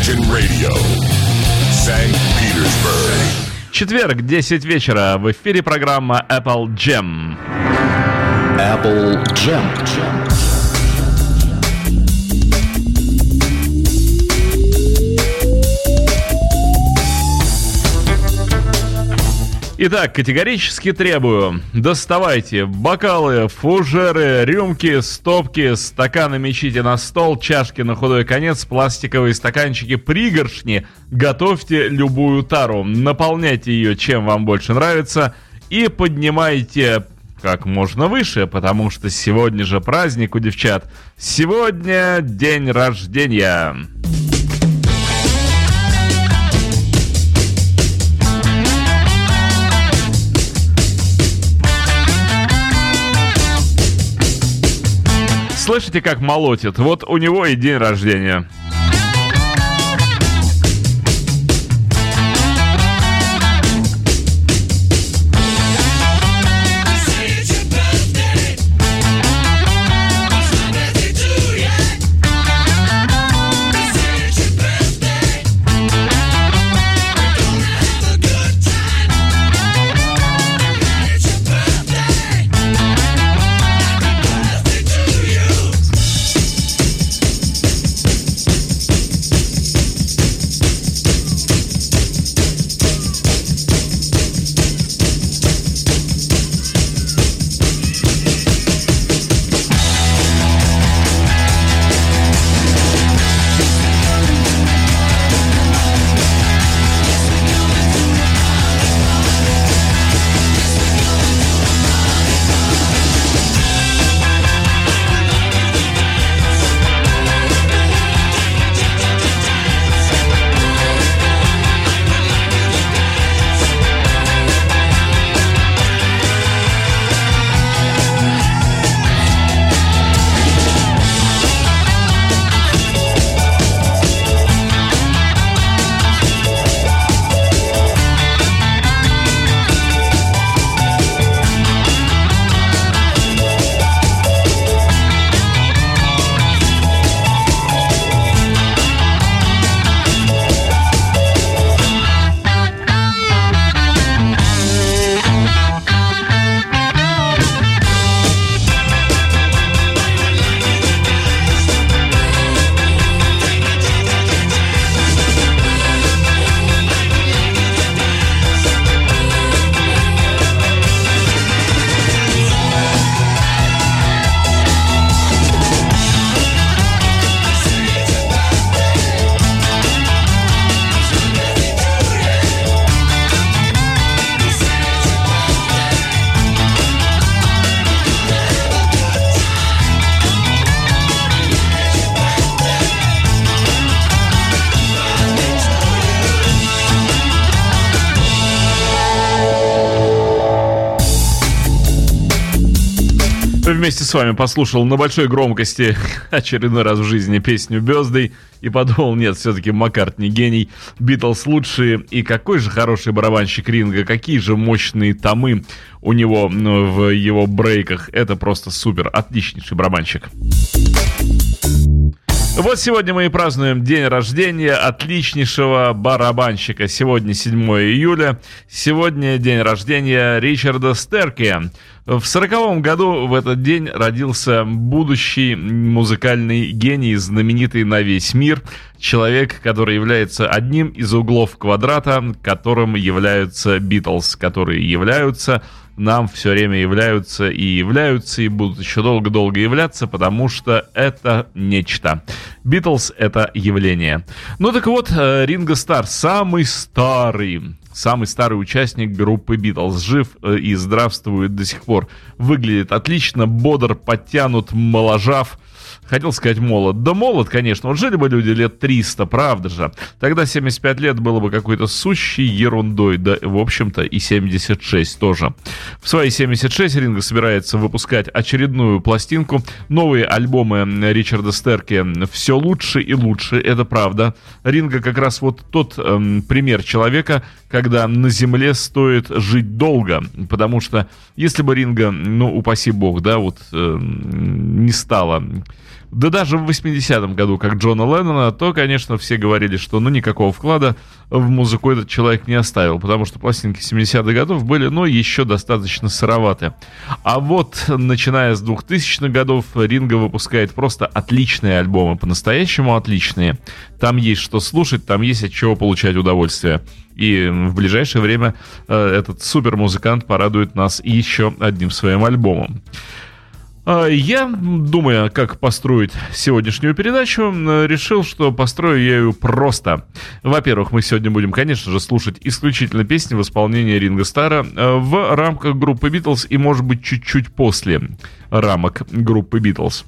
Imagine Radio, St. Petersburg. Четверг, 10 вечера. В эфире программа Apple Jam. Apple Jam. Итак, категорически требую, доставайте бокалы, фужеры, рюмки, стопки, стаканы мечите на стол, чашки на худой конец, пластиковые стаканчики, пригоршни. Готовьте любую тару, наполняйте ее чем вам больше нравится и поднимайте как можно выше, потому что сегодня же праздник у девчат. Сегодня день рождения. Слышите, как молотит? Вот у него и день рождения. С вами послушал на большой громкости очередной раз в жизни песню Бездой и подумал, нет, все-таки Маккарт не гений, Битлз лучшие, и какой же хороший барабанщик Ринга, какие же мощные томы у него ну, в его брейках, это просто супер, отличнейший барабанщик. Вот сегодня мы и празднуем день рождения отличнейшего барабанщика. Сегодня 7 июля. Сегодня день рождения Ричарда Стерки. В сороковом году в этот день родился будущий музыкальный гений, знаменитый на весь мир, человек, который является одним из углов квадрата, которым являются Битлз, которые являются нам все время являются и являются, и будут еще долго-долго являться, потому что это нечто. Битлз — это явление. Ну так вот, э, Ринго Стар, самый старый самый старый участник группы Битлз, жив э, и здравствует до сих пор. Выглядит отлично, бодр, подтянут, моложав. Хотел сказать молод. Да молод, конечно. Вот жили бы люди лет 300, правда же. Тогда 75 лет было бы какой-то сущей ерундой. Да, в общем-то, и 76 тоже. В свои 76 Ринго собирается выпускать очередную пластинку. Новые альбомы Ричарда Стерки все лучше и лучше, это правда. Ринго как раз вот тот эм, пример человека, когда на земле стоит жить долго. Потому что если бы Ринго, ну, упаси бог, да, вот э, не стало Да даже в 80-м году, как Джона Леннона, то, конечно, все говорили, что ну никакого вклада в музыку этот человек не оставил, потому что пластинки 70-х годов были, ну, еще достаточно сыроваты. А вот, начиная с 2000-х годов, Ринго выпускает просто отличные альбомы, по-настоящему отличные. Там есть что слушать, там есть от чего получать удовольствие. И в ближайшее время э, этот супер музыкант порадует нас еще одним своим альбомом. А, я, думая, как построить сегодняшнюю передачу, решил, что построю я ее просто. Во-первых, мы сегодня будем, конечно же, слушать исключительно песни в исполнении Ринга Стара э, в рамках группы Битлз и, может быть, чуть-чуть после рамок группы Битлз.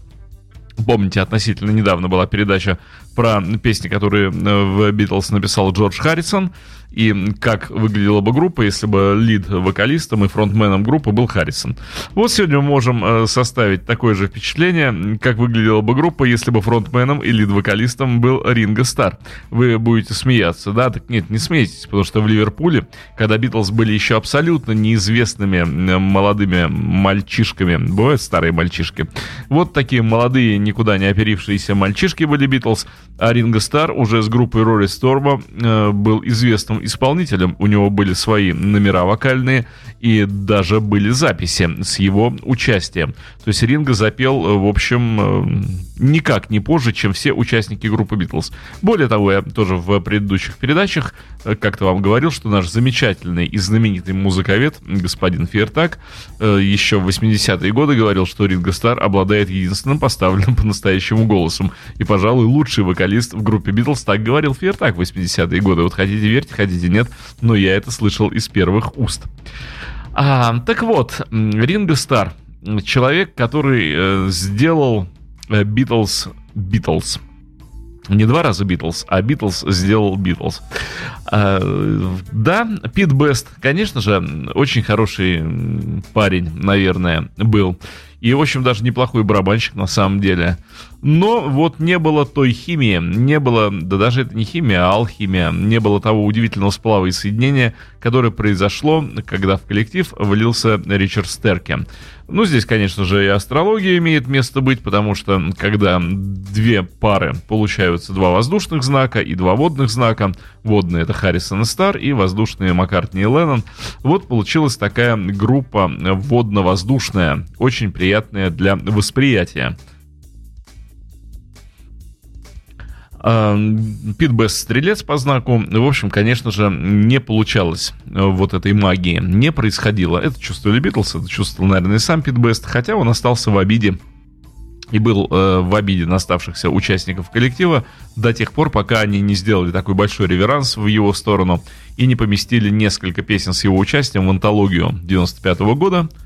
Помните, относительно недавно была передача про песни, которые э, в Битлз написал Джордж Харрисон и как выглядела бы группа, если бы лид-вокалистом и фронтменом группы был Харрисон. Вот сегодня мы можем э, составить такое же впечатление, как выглядела бы группа, если бы фронтменом и лид-вокалистом был Ринго Стар. Вы будете смеяться, да? Так нет, не смейтесь, потому что в Ливерпуле, когда Битлз были еще абсолютно неизвестными молодыми мальчишками, бывают старые мальчишки, вот такие молодые, никуда не оперившиеся мальчишки были Битлз, а Ринго Стар уже с группой Рори Сторма э, был известным исполнителем. У него были свои номера вокальные и даже были записи с его участием. То есть Ринго запел, э, в общем, э, никак не позже, чем все участники группы Битлз. Более того, я тоже в предыдущих передачах э, как-то вам говорил, что наш замечательный и знаменитый музыковед, господин Фертак, еще в 80-е годы говорил, что Ринго Стар обладает единственным поставленным по-настоящему голосом. И, пожалуй, лучший вокалист в группе Битлз, так говорил Фертак в 80-е годы. Вот хотите верьте, хотите нет, но я это слышал из первых уст. А, так вот, Ринго Стар, человек, который э, сделал Битлз э, Битлз. Не два раза Битлз, а Битлз сделал Битлз. А, да, Пит Бест, конечно же, очень хороший парень, наверное, был. И, в общем, даже неплохой барабанщик на самом деле. Но вот не было той химии, не было, да даже это не химия, а алхимия, не было того удивительного сплава и соединения, которое произошло, когда в коллектив влился Ричард Стерки. Ну, здесь, конечно же, и астрология имеет место быть, потому что когда две пары получаются два воздушных знака и два водных знака, водные это Харрисон и Стар, и воздушные Маккартни и Леннон, вот получилась такая группа водно-воздушная, очень приятная для восприятия. Пит Бесс стрелец по знаку. В общем, конечно же, не получалось э, вот этой магии. Не происходило. Это чувствовали Битлз, это чувствовал, наверное, и сам Пит Бест, хотя он остался в обиде и был э, в обиде на оставшихся участников коллектива до тех пор, пока они не сделали такой большой реверанс в его сторону и не поместили несколько песен с его участием в антологию 95 -го года –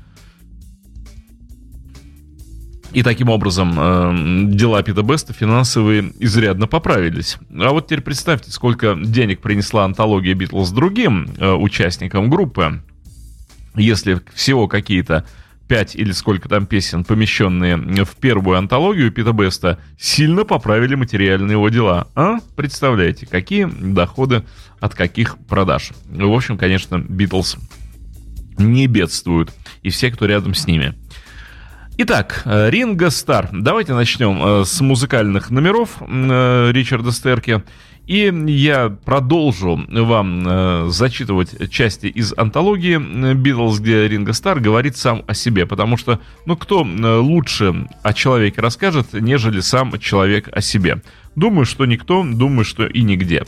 и таким образом э, дела Пита Беста финансовые изрядно поправились. А вот теперь представьте, сколько денег принесла антология Битлз другим э, участникам группы. Если всего какие-то пять или сколько там песен, помещенные в первую антологию Пита Беста, сильно поправили материальные его дела. А? Представляете, какие доходы от каких продаж. В общем, конечно, Битлз не бедствуют. И все, кто рядом с ними. Итак, э, Ринго Стар. Давайте начнем э, с музыкальных номеров э, Ричарда Стерки. И я продолжу вам зачитывать части из антологии Битлз, где Ринго Стар говорит сам о себе. Потому что, ну, кто лучше о человеке расскажет, нежели сам человек о себе. Думаю, что никто, думаю, что и нигде.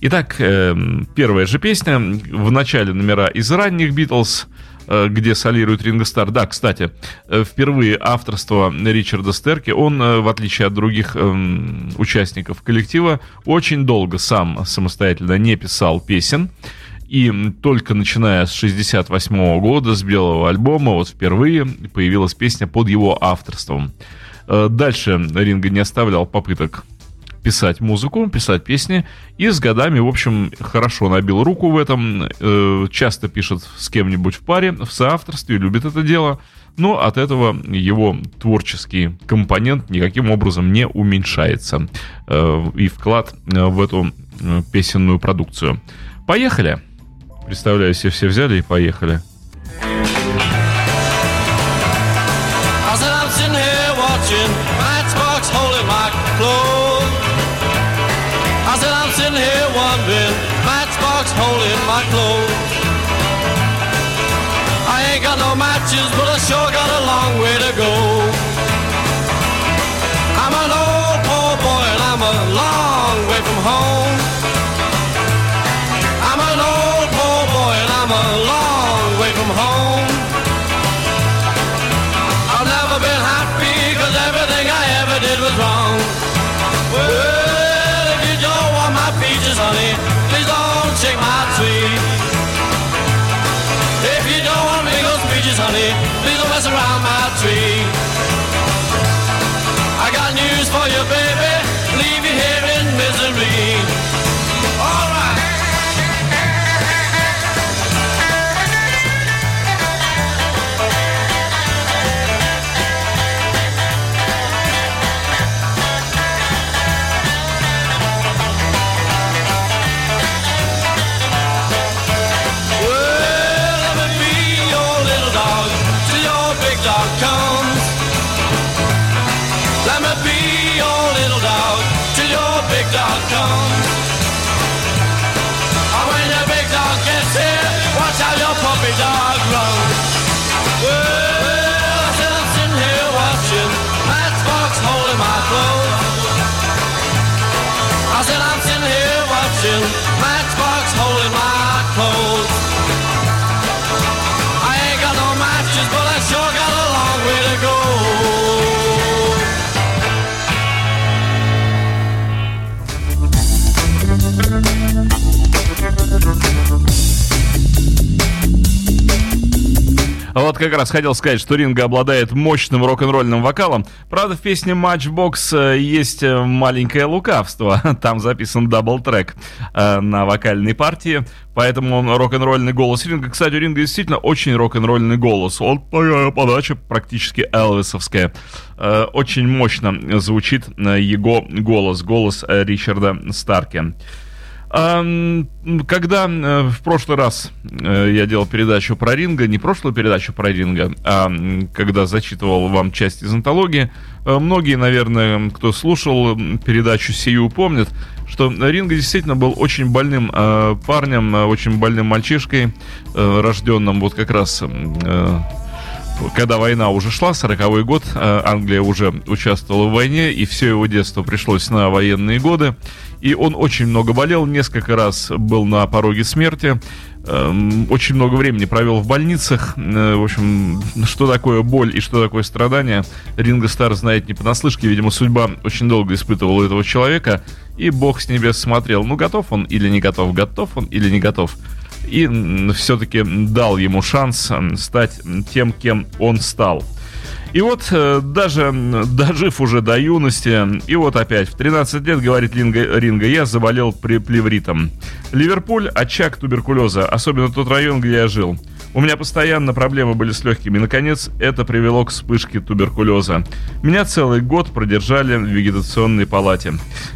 Итак, первая же песня в начале номера из ранних Битлз – где солирует Ринго Стар. Да, кстати, э, впервые авторство Ричарда Стерки, он, э, в отличие от других эм, участников коллектива, очень долго сам самостоятельно не писал песен. И только начиная с 68 года, с белого альбома, вот впервые появилась песня под его авторством. Дальше Ринго не оставлял попыток писать музыку, писать песни, и с годами, в общем, хорошо набил руку в этом, э, часто пишет с кем-нибудь в паре, в соавторстве, любит это дело, но от этого его творческий компонент никаким образом не уменьшается, э, и вклад э, в эту песенную продукцию. Поехали! Представляю себе, все взяли и поехали. But I sure got a long way to go. Как раз хотел сказать, что Ринго обладает мощным рок-н-ролльным вокалом. Правда, в песне Matchbox э, есть э, маленькое лукавство. Там записан double-track э, на вокальной партии. Поэтому он рок-н-ролльный голос Ринго. Кстати, у Ринго действительно очень рок-н-ролльный голос. Он подача практически Элвисовская. Очень мощно звучит его голос. Голос Ричарда Старки. Когда э, в прошлый раз э, я делал передачу про Ринго, не прошлую передачу про ринга, а когда зачитывал вам часть из антологии, э, многие, наверное, кто слушал передачу сию, помнят, что Ринга действительно был очень больным парнем, очень больным мальчишкой, рожденным вот как раз когда война уже шла, 40-й год, Англия уже участвовала в войне, и все его детство пришлось на военные годы. И он очень много болел, несколько раз был на пороге смерти, эм, очень много времени провел в больницах. Э, В общем, что такое боль и что такое страдание, Ринго Стар знает не понаслышке. Видимо, судьба очень долго испытывала этого человека, и Бог с небес смотрел, ну, готов он или не готов, готов он или не готов и все-таки дал ему шанс стать тем, кем он стал. И вот э, даже дожив уже до юности, и вот опять в 13 лет, говорит Линга, Ринга, я заболел при плевритом. Ливерпуль – очаг туберкулеза, особенно тот район, где я жил. У меня постоянно проблемы были с легкими. Наконец, это привело к вспышке туберкулеза. Меня целый год продержали в вегетационной палате.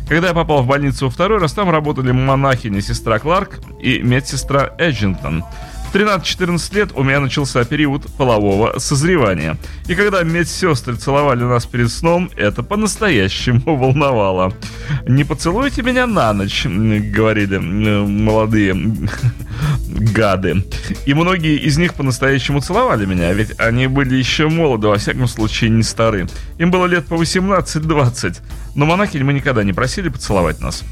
Когда я попал в больницу второй раз, там работали монахиня сестра Кларк и медсестра Эджингтон. В 13-14 лет у меня начался период полового созревания. И когда медсестры целовали нас перед сном, это по-настоящему волновало. «Не поцелуйте меня на ночь», — говорили э, молодые гады. И многие из них по-настоящему целовали меня, ведь они были еще молоды, во всяком случае не стары. Им было лет по 18-20. Но монахинь мы никогда не просили поцеловать нас.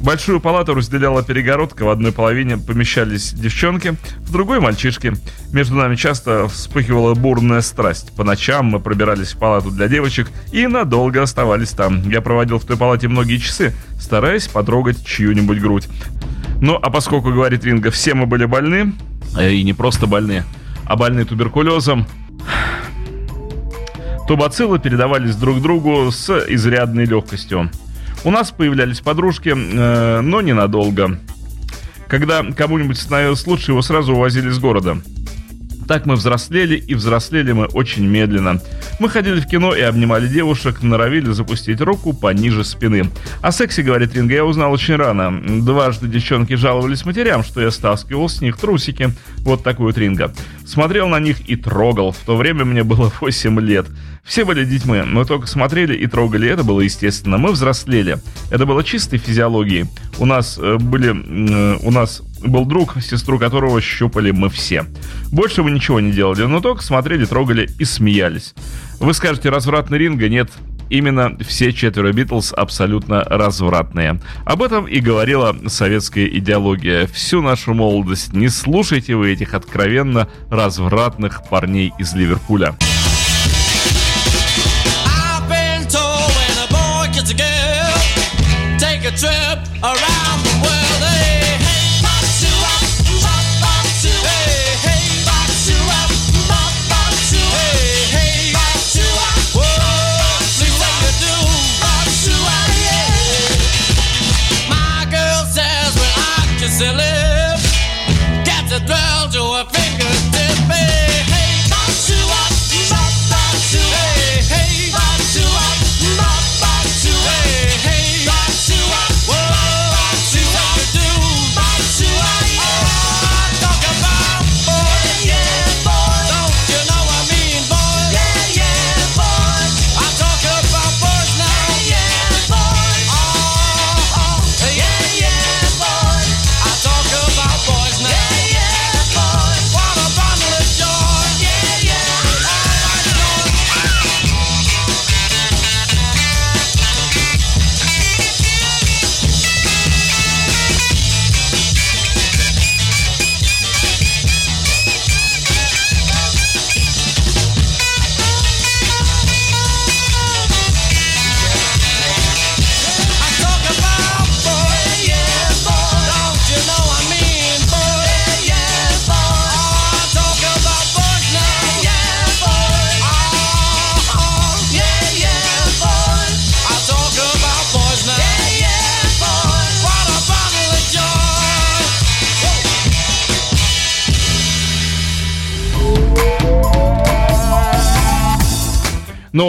Большую палату разделяла перегородка, в одной половине помещались девчонки, в другой мальчишки. Между нами часто вспыхивала бурная страсть. По ночам мы пробирались в палату для девочек и надолго оставались там. Я проводил в той палате многие часы, стараясь потрогать чью-нибудь грудь. Ну, а поскольку, говорит Ринга, все мы были больны, э, и не просто больны, а больны туберкулезом, то бациллы передавались друг другу с изрядной легкостью. У нас появлялись подружки, э, но ненадолго. Когда кому-нибудь становилось лучше, его сразу увозили из города. Так мы взрослели, и взрослели мы очень медленно. Мы ходили в кино и обнимали девушек, норовили запустить руку пониже спины. О сексе, говорит Ринга, я узнал очень рано. Дважды девчонки жаловались матерям, что я стаскивал с них трусики. Вот такой вот Ринга. Смотрел на них и трогал. В то время мне было 8 лет. Все были детьми, мы только смотрели и трогали. Это было естественно. Мы взрослели. Это было чистой физиологией. У нас э, были... Э, у нас был друг, сестру которого щупали мы все. Больше мы ничего не делали, но только смотрели, трогали и смеялись. Вы скажете, развратный ринга? Нет, именно все четверо Битлз абсолютно развратные. Об этом и говорила советская идеология. Всю нашу молодость не слушайте вы этих откровенно развратных парней из Ливерпуля. Trip around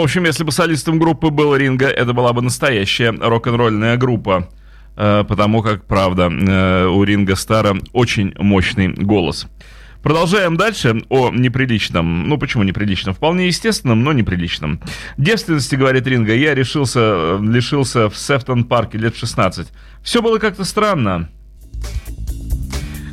в общем, если бы солистом группы был Ринга, это была бы настоящая рок-н-ролльная группа. Э, Потому как, правда, э, у Ринга Стара очень мощный голос. Продолжаем дальше о неприличном. Ну, почему неприличном? Вполне естественном, но неприличном. Девственности, говорит Ринга, я решился, лишился в Сефтон-парке лет 16. Все было как-то странно.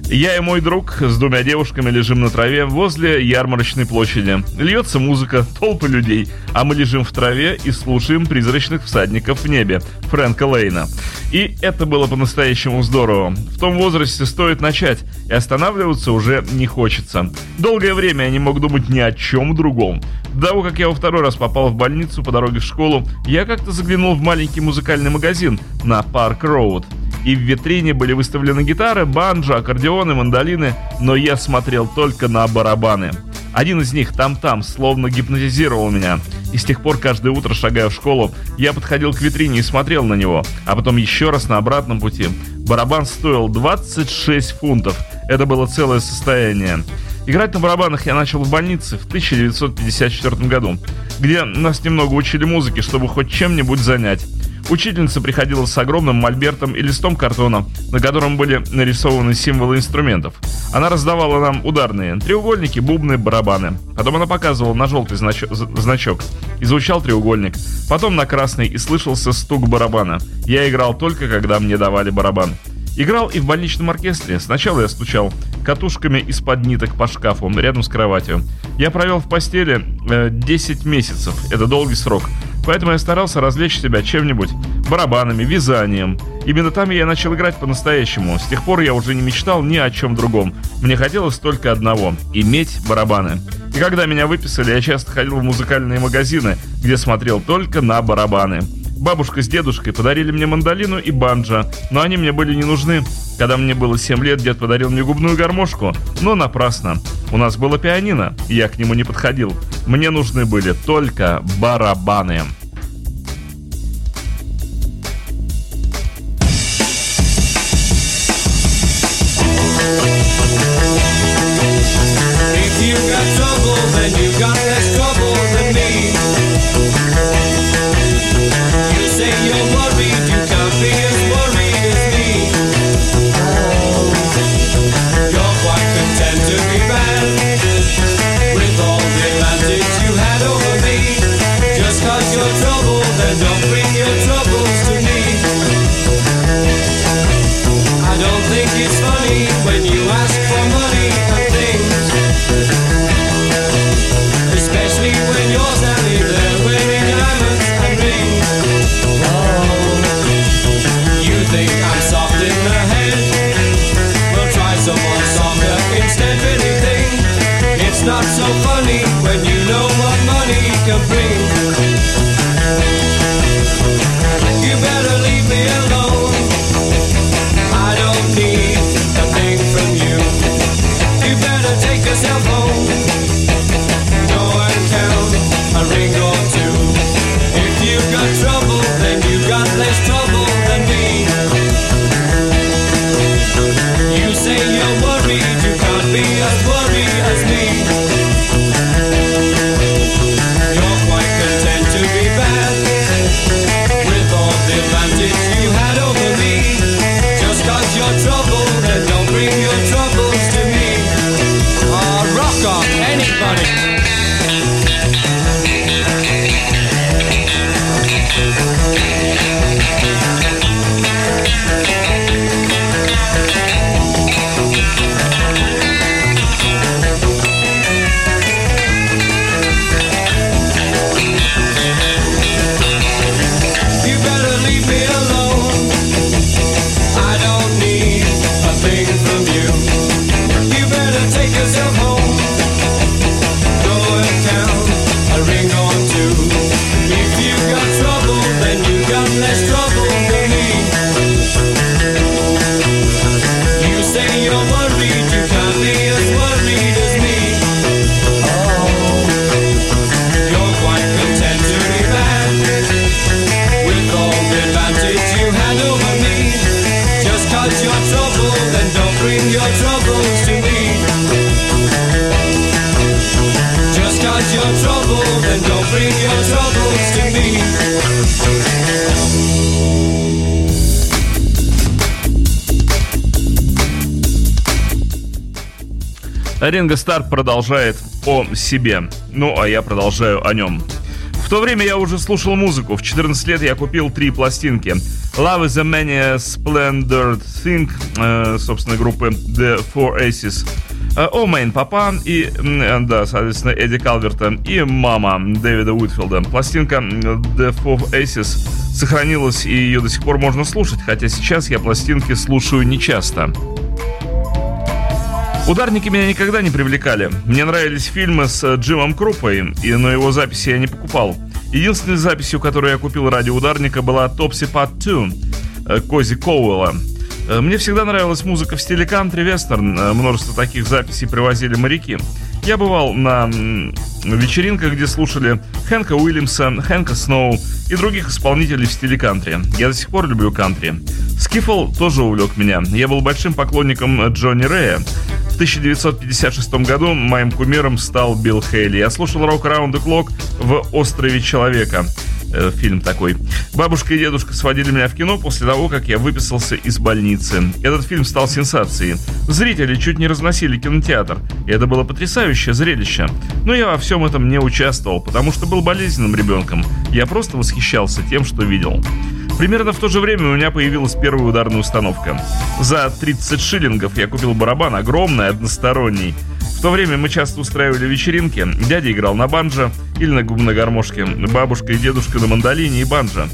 Я и мой друг с двумя девушками лежим на траве возле ярмарочной площади. Льется музыка, толпы людей, а мы лежим в траве и слушаем призрачных всадников в небе Фрэнка Лейна. И это было по-настоящему здорово. В том возрасте стоит начать, и останавливаться уже не хочется. Долгое время я не мог думать ни о чем другом. До того, как я во второй раз попал в больницу по дороге в школу, я как-то заглянул в маленький музыкальный магазин на Парк Роуд и в витрине были выставлены гитары, банджо, аккордеоны, мандолины, но я смотрел только на барабаны. Один из них, там-там, словно гипнотизировал меня. И с тех пор каждое утро, шагая в школу, я подходил к витрине и смотрел на него, а потом еще раз на обратном пути. Барабан стоил 26 фунтов. Это было целое состояние. Играть на барабанах я начал в больнице в 1954 году, где нас немного учили музыке, чтобы хоть чем-нибудь занять. Учительница приходила с огромным мольбертом и листом картона, на котором были нарисованы символы инструментов. Она раздавала нам ударные треугольники, бубны, барабаны. Потом она показывала на желтый значок. И звучал треугольник. Потом на красный и слышался стук барабана. Я играл только, когда мне давали барабан. Играл и в больничном оркестре. Сначала я стучал катушками из-под ниток по шкафу рядом с кроватью. Я провел в постели э, 10 месяцев. Это долгий срок. Поэтому я старался развлечь себя чем-нибудь. Барабанами, вязанием. Именно там я начал играть по-настоящему. С тех пор я уже не мечтал ни о чем другом. Мне хотелось только одного – иметь барабаны. И когда меня выписали, я часто ходил в музыкальные магазины, где смотрел только на барабаны. Бабушка с дедушкой подарили мне мандолину и банджо, но они мне были не нужны. Когда мне было 7 лет, дед подарил мне губную гармошку, но напрасно. У нас было пианино, и я к нему не подходил. Мне нужны были только барабаны. Продолжает о себе. Ну, а я продолжаю о нем. В то время я уже слушал музыку. В 14 лет я купил три пластинки. Love is a Many Splendid Thing, э, собственно, группы The Four Aces. Э, О Мэйн Папа и, э, да, соответственно, Эдди Калверта и Мама Дэвида Уитфилда. Пластинка The Four Aces сохранилась и ее до сих пор можно слушать, хотя сейчас я пластинки слушаю нечасто. Ударники меня никогда не привлекали. Мне нравились фильмы с э, Джимом Крупой, и, но его записи я не покупал. Единственной записью, которую я купил ради ударника, была Topsy Part 2 э, Кози Коуэлла. Э, Мне всегда нравилась музыка в стиле кантри-вестерн. Э, Множество таких записей привозили моряки. Я бывал на вечеринках, где слушали Хэнка Уильямса, Хэнка Сноу и других исполнителей в стиле кантри. Я до сих пор люблю кантри. Скифл тоже увлек меня. Я был большим поклонником Джонни Рэя. В 1956 году моим кумиром стал Билл Хейли. Я слушал «Rock Around the Clock» в «Острове Человека». Э, фильм такой. Бабушка и дедушка сводили меня в кино после того, как я выписался из больницы. Этот фильм стал сенсацией. Зрители чуть не разносили кинотеатр. И это было потрясающее зрелище. Но я во всем этом не участвовал, потому что был болезненным ребенком. Я просто восхищался тем, что видел. Примерно в то же время у меня появилась первая ударная установка. За 30 шиллингов я купил барабан, огромный, односторонний. В то время мы часто устраивали вечеринки. Дядя играл на банджо или на губной гармошке, бабушка и дедушка на мандолине и банджо.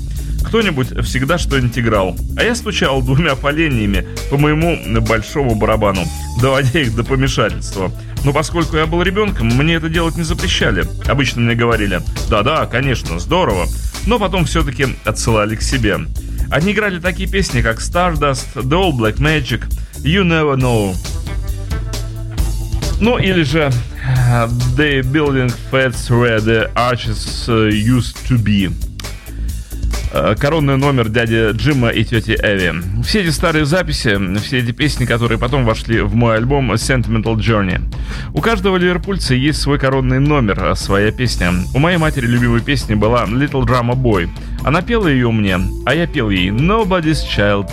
Кто-нибудь всегда что-нибудь играл, а я стучал двумя поленьями по моему большому барабану, доводя их до помешательства. Но поскольку я был ребенком, мне это делать не запрещали. Обычно мне говорили, да-да, конечно, здорово, но потом все-таки отсылали к себе. Они играли такие песни, как Stardust, The All Black Magic, You Never Know, ну или же э, The Building Fats Where the Arches Used to Be. Э, Коронный номер дяди Джима и тети Эви. Все эти старые записи, все эти песни, которые потом вошли в мой альбом Sentimental Journey. У каждого ливерпульца есть свой коронный номер, э, своя песня. У моей матери любимой песни была Little Drama Boy. Она пела ее мне, а я пел ей Nobody's Child.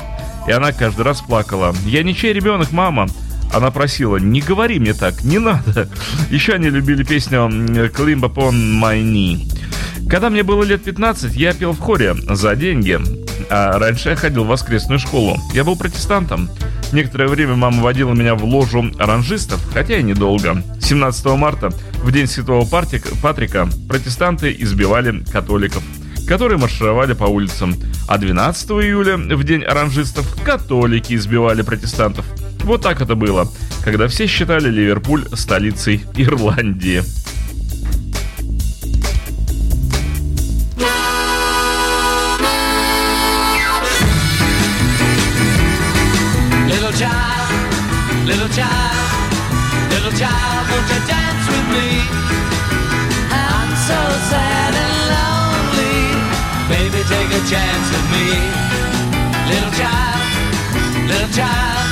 И она каждый раз плакала. «Я ничей ребенок, мама!» Она просила, не говори мне так, не надо. Еще они любили песню «Climb upon my knee». Когда мне было лет 15, я пел в хоре за деньги. А раньше я ходил в воскресную школу. Я был протестантом. Некоторое время мама водила меня в ложу оранжистов, хотя и недолго. 17 марта, в день Святого Патрика, протестанты избивали католиков. которые маршировали по улицам. А 12 июля, в день оранжистов, католики избивали протестантов. Вот так это было, когда все считали Ливерпуль столицей Ирландии. Child, won't you dance with me? I'm so sad and lonely. Baby, take a chance with me. Little child, little child,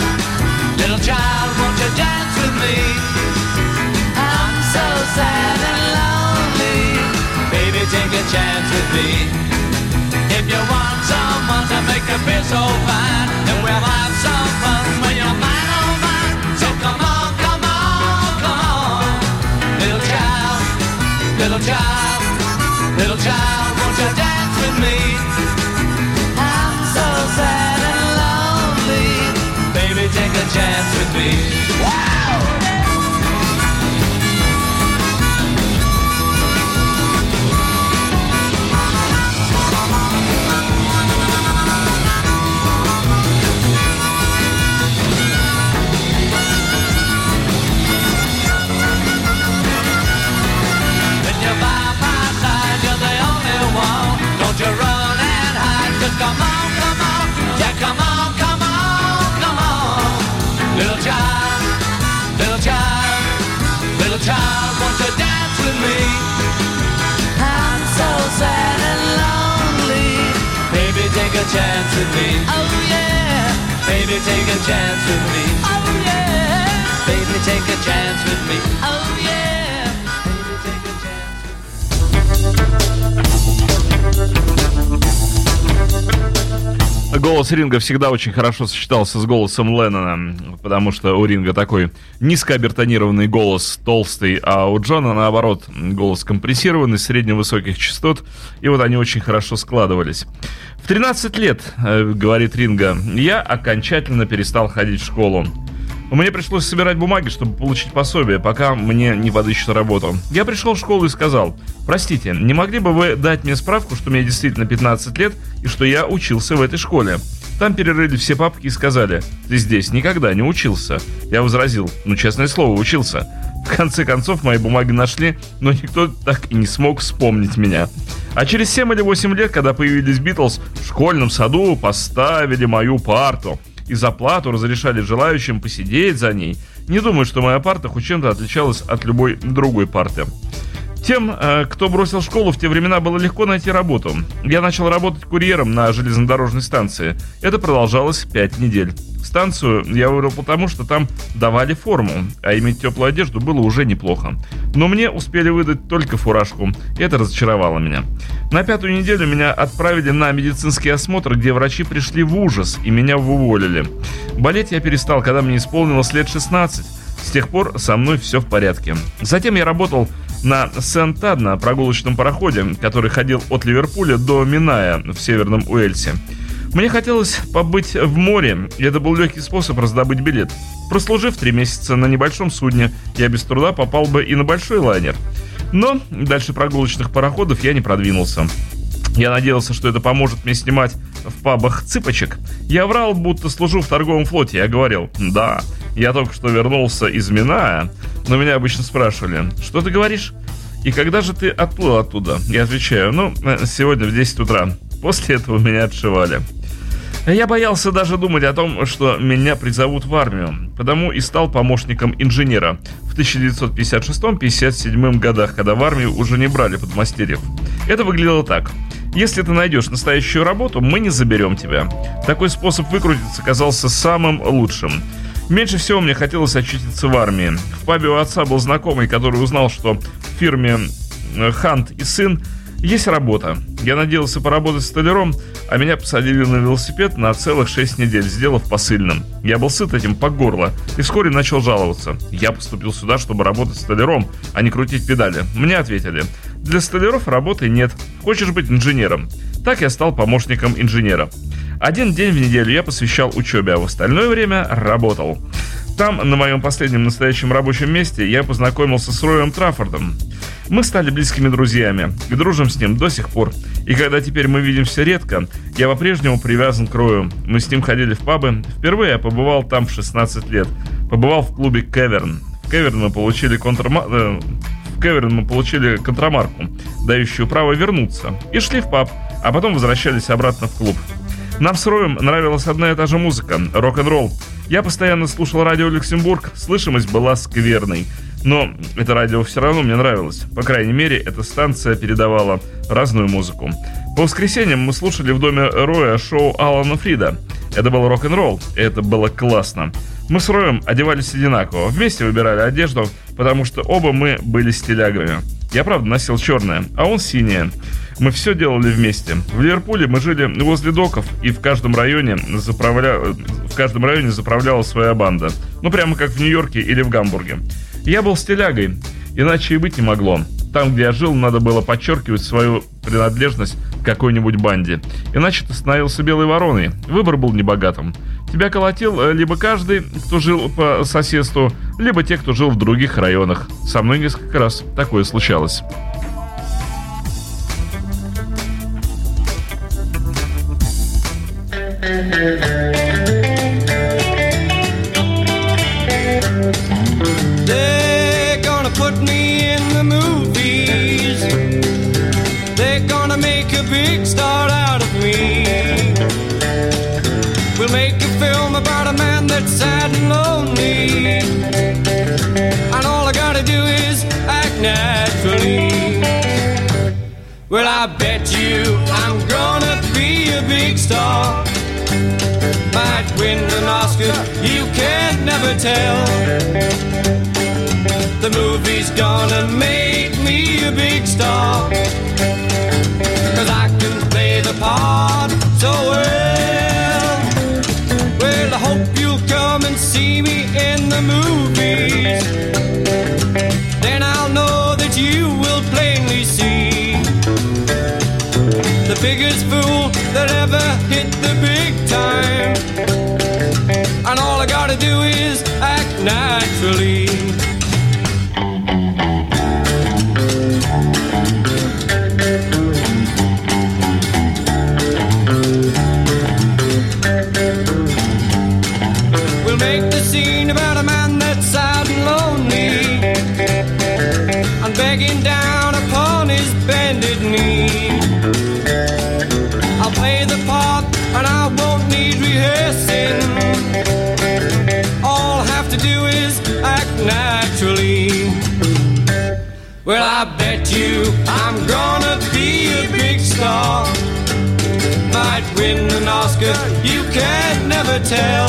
little child, won't you dance with me? I'm so sad and lonely. Baby, take a chance with me. If you want someone to make you feel so fine, then we'll have some fun child, little child, won't you dance with me? I'm so sad and lonely. Baby, take a chance with me. Wow! Little child, little child, little child, won't you dance with me? I'm so sad and lonely. Baby, take a chance with me. Oh yeah. Baby, take a chance with me. Oh yeah. Baby, take a chance with me. Oh yeah. Baby, take a chance. Голос Ринга всегда очень хорошо сочетался с голосом Леннона, потому что у Ринга такой низкообертонированный голос, толстый, а у Джона, наоборот, голос компрессированный, средневысоких частот, и вот они очень хорошо складывались. В 13 лет, э, говорит Ринга, я окончательно перестал ходить в школу. Мне пришлось собирать бумаги, чтобы получить пособие, пока мне не подыщут работу. Я пришел в школу и сказал, простите, не могли бы вы дать мне справку, что мне действительно 15 лет и что я учился в этой школе? Там перерыли все папки и сказали, ты здесь никогда не учился. Я возразил, ну честное слово, учился. В конце концов, мои бумаги нашли, но никто так и не смог вспомнить меня. А через 7 или 8 лет, когда появились Битлз, в школьном саду поставили мою парту и за плату разрешали желающим посидеть за ней. Не думаю, что моя парта хоть чем-то отличалась от любой другой парты. Тем, э, кто бросил школу, в те времена было легко найти работу. Я начал работать курьером на железнодорожной станции. Это продолжалось 5 недель. Станцию я выбрал потому, что там давали форму, а иметь теплую одежду было уже неплохо. Но мне успели выдать только фуражку, и это разочаровало меня. На пятую неделю меня отправили на медицинский осмотр, где врачи пришли в ужас и меня уволили. Болеть я перестал, когда мне исполнилось лет 16. С тех пор со мной все в порядке. Затем я работал на Сент-Ад на прогулочном пароходе, который ходил от Ливерпуля до Миная в Северном Уэльсе. Мне хотелось побыть в море, и это был легкий способ раздобыть билет. Прослужив три месяца на небольшом судне, я без труда попал бы и на большой лайнер. Но дальше прогулочных пароходов я не продвинулся. Я надеялся, что это поможет мне снимать в пабах цыпочек. Я врал, будто служу в торговом флоте. Я говорил, да, я только что вернулся из Миная. Но меня обычно спрашивали, что ты говоришь? И когда же ты отплыл оттуда? Я отвечаю, ну, э, сегодня в 10 утра. После этого меня отшивали. Я боялся даже думать о том, что меня призовут в армию, потому и стал помощником инженера в 1956-57 годах, когда в армию уже не брали подмастерьев. Это выглядело так. Если ты найдешь настоящую работу, мы не заберем тебя. Такой способ выкрутиться казался самым лучшим. Меньше всего мне хотелось очутиться в армии. В пабе у отца был знакомый, который узнал, что в фирме э, Хант и сын есть работа. Я надеялся поработать столяром, а меня посадили на велосипед на целых 6 недель, сделав посыльным. Я был сыт этим по горло и вскоре начал жаловаться. Я поступил сюда, чтобы работать столяром, а не крутить педали. Мне ответили, для столяров работы нет, хочешь быть инженером. Так я стал помощником инженера. Один день в неделю я посвящал учебе, а в остальное время работал. Там, на моем последнем настоящем рабочем месте, я познакомился с Роем Траффордом. Мы стали близкими друзьями, и дружим с ним до сих пор. И когда теперь мы видимся редко, я по-прежнему привязан к Рою. Мы с ним ходили в пабы. Впервые я побывал там в 16 лет. Побывал в клубе Кеверн. В Кеверн мы получили контрма... э, в Кеверн мы получили контрамарку, дающую право вернуться. И шли в паб, а потом возвращались обратно в клуб. Нам с Роем нравилась одна и та же музыка – рок-н-ролл. Я постоянно слушал радио Люксембург, слышимость была скверной. Но это радио все равно мне нравилось. По крайней мере, эта станция передавала разную музыку. По воскресеньям мы слушали в доме Роя шоу Алана Фрида. Это был рок-н-ролл, и это было классно. Мы с Роем одевались одинаково, вместе выбирали одежду, потому что оба мы были стилягами. Я, правда, носил черное, а он синее. Мы все делали вместе. В Ливерпуле мы жили возле доков, и в каждом районе, заправля... в каждом районе заправляла своя банда. Ну, прямо как в Нью-Йорке или в Гамбурге. Я был стилягой, иначе и быть не могло. Там, где я жил, надо было подчеркивать свою принадлежность к какой-нибудь банде. Иначе ты становился белой вороной. Выбор был небогатым. Тебя колотил э, либо каждый, кто жил по соседству, либо те, кто жил в других районах. Со мной несколько раз такое случалось. They're gonna put me in the movies. They're gonna make a big star out of me. We'll make a film about a man that's sad and lonely. And all I gotta do is act naturally. Well, I bet you I'm gonna be a big star. Might win an Oscar, you can never tell. The movie's gonna make me a big star. Cause I can play the part so well. Well, I hope you'll come and see me in the movies. Then I'll know that you will plainly see the biggest fool that ever naturally. I bet you I'm gonna be a big star. Might win an Oscar, you can never tell.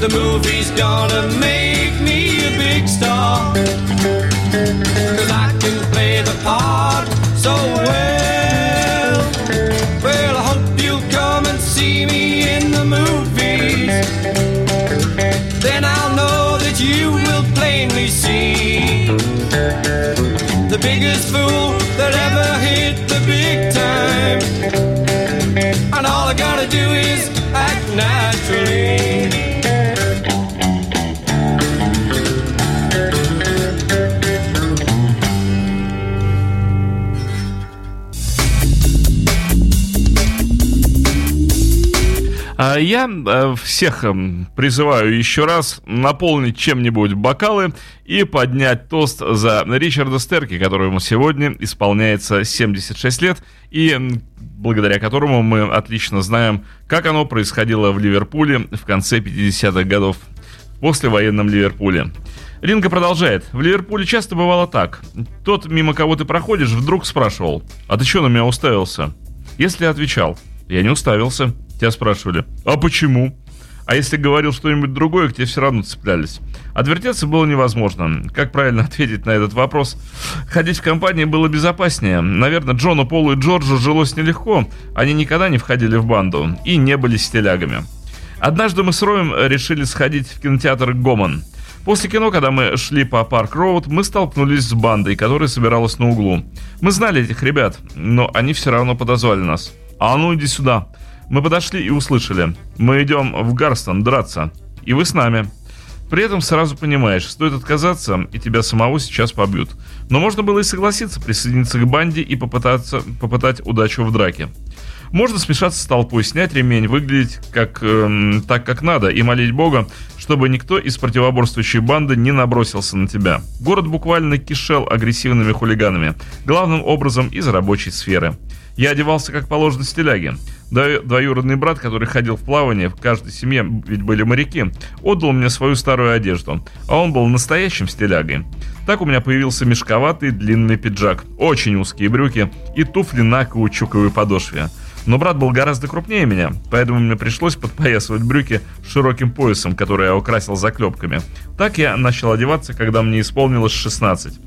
The movie's gonna make me a big star. Я э, всех эм, призываю еще раз наполнить чем-нибудь бокалы и поднять тост за Ричарда Стерки, которому сегодня исполняется 76 лет, и благодаря которому мы отлично знаем, как оно происходило в Ливерпуле в конце 50-х годов, в послевоенном Ливерпуле. Ринга продолжает. В Ливерпуле часто бывало так. Тот, мимо кого ты проходишь, вдруг спрашивал, а ты что на меня уставился? Если отвечал, я не уставился. Тебя спрашивали, а почему? А если говорил что-нибудь другое, к тебе все равно цеплялись. Отвертеться было невозможно. Как правильно ответить на этот вопрос? Ходить в компании было безопаснее. Наверное, Джону, Полу и Джорджу жилось нелегко. Они никогда не входили в банду и не были стилягами. Однажды мы с Роем решили сходить в кинотеатр «Гомон». После кино, когда мы шли по Парк Роуд, мы столкнулись с бандой, которая собиралась на углу. Мы знали этих ребят, но они все равно подозвали нас. «А ну иди сюда!» Мы подошли и услышали. Мы идем в Гарстон драться. и вы с нами. При этом сразу понимаешь, стоит отказаться, и тебя самого сейчас побьют. Но можно было и согласиться присоединиться к банде и попытаться, попытать удачу в драке. Можно смешаться с толпой, снять ремень, выглядеть как, эм, так, как надо, и молить Бога, чтобы никто из противоборствующей банды не набросился на тебя. Город буквально кишел агрессивными хулиганами, главным образом из рабочей сферы. Я одевался как положено стиляги. Дво- Двоюродный брат, который ходил в плавание, в каждой семье ведь были моряки, отдал мне свою старую одежду, а он был настоящим стилягой. Так у меня появился мешковатый длинный пиджак, очень узкие брюки и туфли на каучуковой подошве. Но брат был гораздо крупнее меня, поэтому мне пришлось подпоясывать брюки широким поясом, который я украсил заклепками. Так я начал одеваться, когда мне исполнилось 16.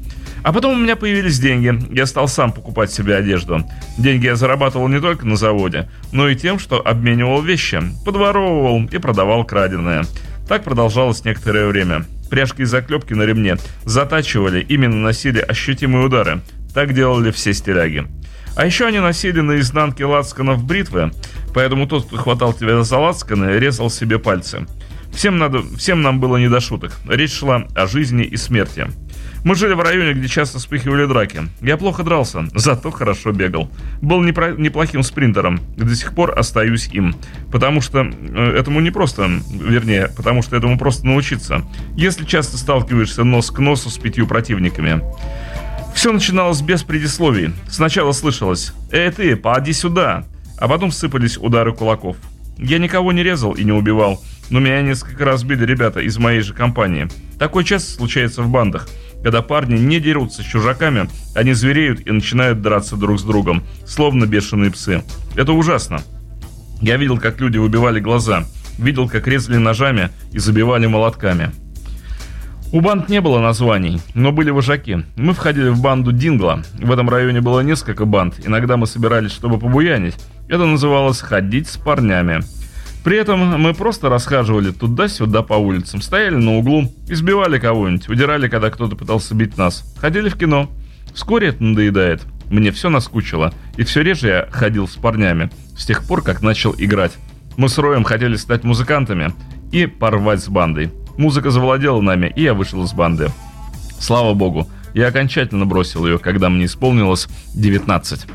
А потом у меня появились деньги, я стал сам покупать себе одежду. Деньги я зарабатывал не только на заводе, но и тем, что обменивал вещи, подворовывал и продавал краденое. Так продолжалось некоторое время. Пряжки и заклепки на ремне затачивали, именно наносили ощутимые удары. Так делали все стиляги. А еще они носили на изнанке лацканов бритвы, поэтому тот, кто хватал тебя за лацканы, резал себе пальцы. Всем, надо, всем нам было не до шуток. Речь шла о жизни и смерти. Мы жили в районе, где часто вспыхивали драки. Я плохо дрался, зато хорошо бегал. Был непро- неплохим спринтером. До сих пор остаюсь им. Потому что э, этому не просто, вернее, потому что этому просто научиться. Если часто сталкиваешься нос к носу с пятью противниками. Все начиналось без предисловий. Сначала слышалось «Эй ты, поди сюда!» А потом сыпались удары кулаков. Я никого не резал и не убивал, но меня несколько раз били ребята из моей же компании. Такое часто случается в бандах. Когда парни не дерутся с чужаками, они звереют и начинают драться друг с другом, словно бешеные псы. Это ужасно. Я видел, как люди выбивали глаза, видел, как резали ножами и забивали молотками. У банд не было названий, но были вожаки. Мы входили в банду Дингла. В этом районе было несколько банд. Иногда мы собирались, чтобы побуянить. Это называлось «ходить с парнями». При этом мы просто расхаживали туда-сюда по улицам, стояли на углу, избивали кого-нибудь, удирали, когда кто-то пытался бить нас. Ходили в кино. Вскоре это надоедает. Мне все наскучило, и все реже я ходил с парнями, с тех пор, как начал играть. Мы с Роем хотели стать музыкантами и порвать с бандой. Музыка завладела нами, и я вышел из банды. Слава богу, я окончательно бросил ее, когда мне исполнилось 19.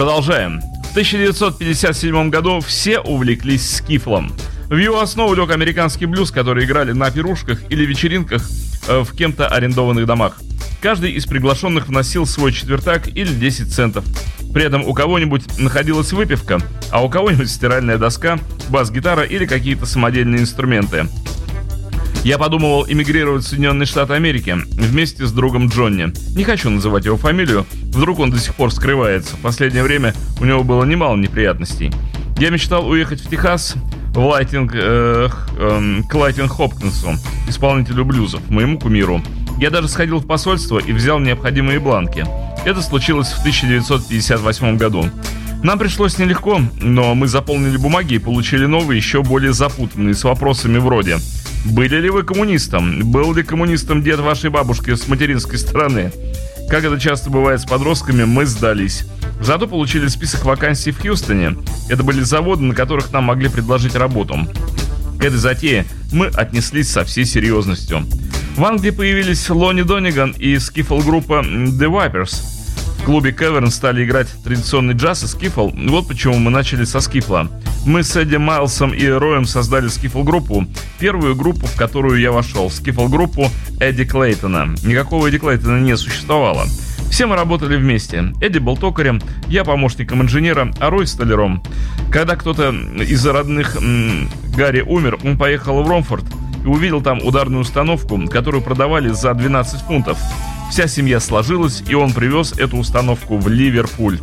Продолжаем. В 1957 году все увлеклись скифлом. В его основу лег американский блюз, который играли на пирушках или вечеринках э, в кем-то арендованных домах. Каждый из приглашенных вносил свой четвертак или 10 центов. При этом у кого-нибудь находилась выпивка, а у кого-нибудь стиральная доска, бас-гитара или какие-то самодельные инструменты. Я подумывал эмигрировать в Соединенные Штаты Америки вместе с другом Джонни. Не хочу называть его фамилию, вдруг он до сих пор скрывается. В последнее время у него было немало неприятностей. Я мечтал уехать в Техас, в Лайтинг, э, э, к Лайтинг Хопкинсу, исполнителю блюзов, моему кумиру. Я даже сходил в посольство и взял необходимые бланки. Это случилось в 1958 году. Нам пришлось нелегко, но мы заполнили бумаги и получили новые, еще более запутанные, с вопросами вроде «Были ли вы коммунистом? Был ли коммунистом дед вашей бабушки с материнской стороны?» Как это часто бывает с подростками, мы сдались. Зато получили список вакансий в Хьюстоне. Это были заводы, на которых нам могли предложить работу. К этой затее мы отнеслись со всей серьезностью. В Англии появились Лони Дониган и скифл-группа The Vipers. В клубе Кеверн стали играть традиционный джаз и скифл. Вот почему мы начали со скифла. Мы с Эдди Майлсом и Роем создали скифл-группу, первую группу, в которую я вошел, скифл-группу Эдди Клейтона. Никакого Эдди Клейтона не существовало. Все мы работали вместе. Эдди был токарем, я помощником инженера, а Рой столяром. Когда кто-то из родных м, Гарри умер, он поехал в Ромфорд и увидел там ударную установку, которую продавали за 12 фунтов. Вся семья сложилась, и он привез эту установку в Ливерпуль.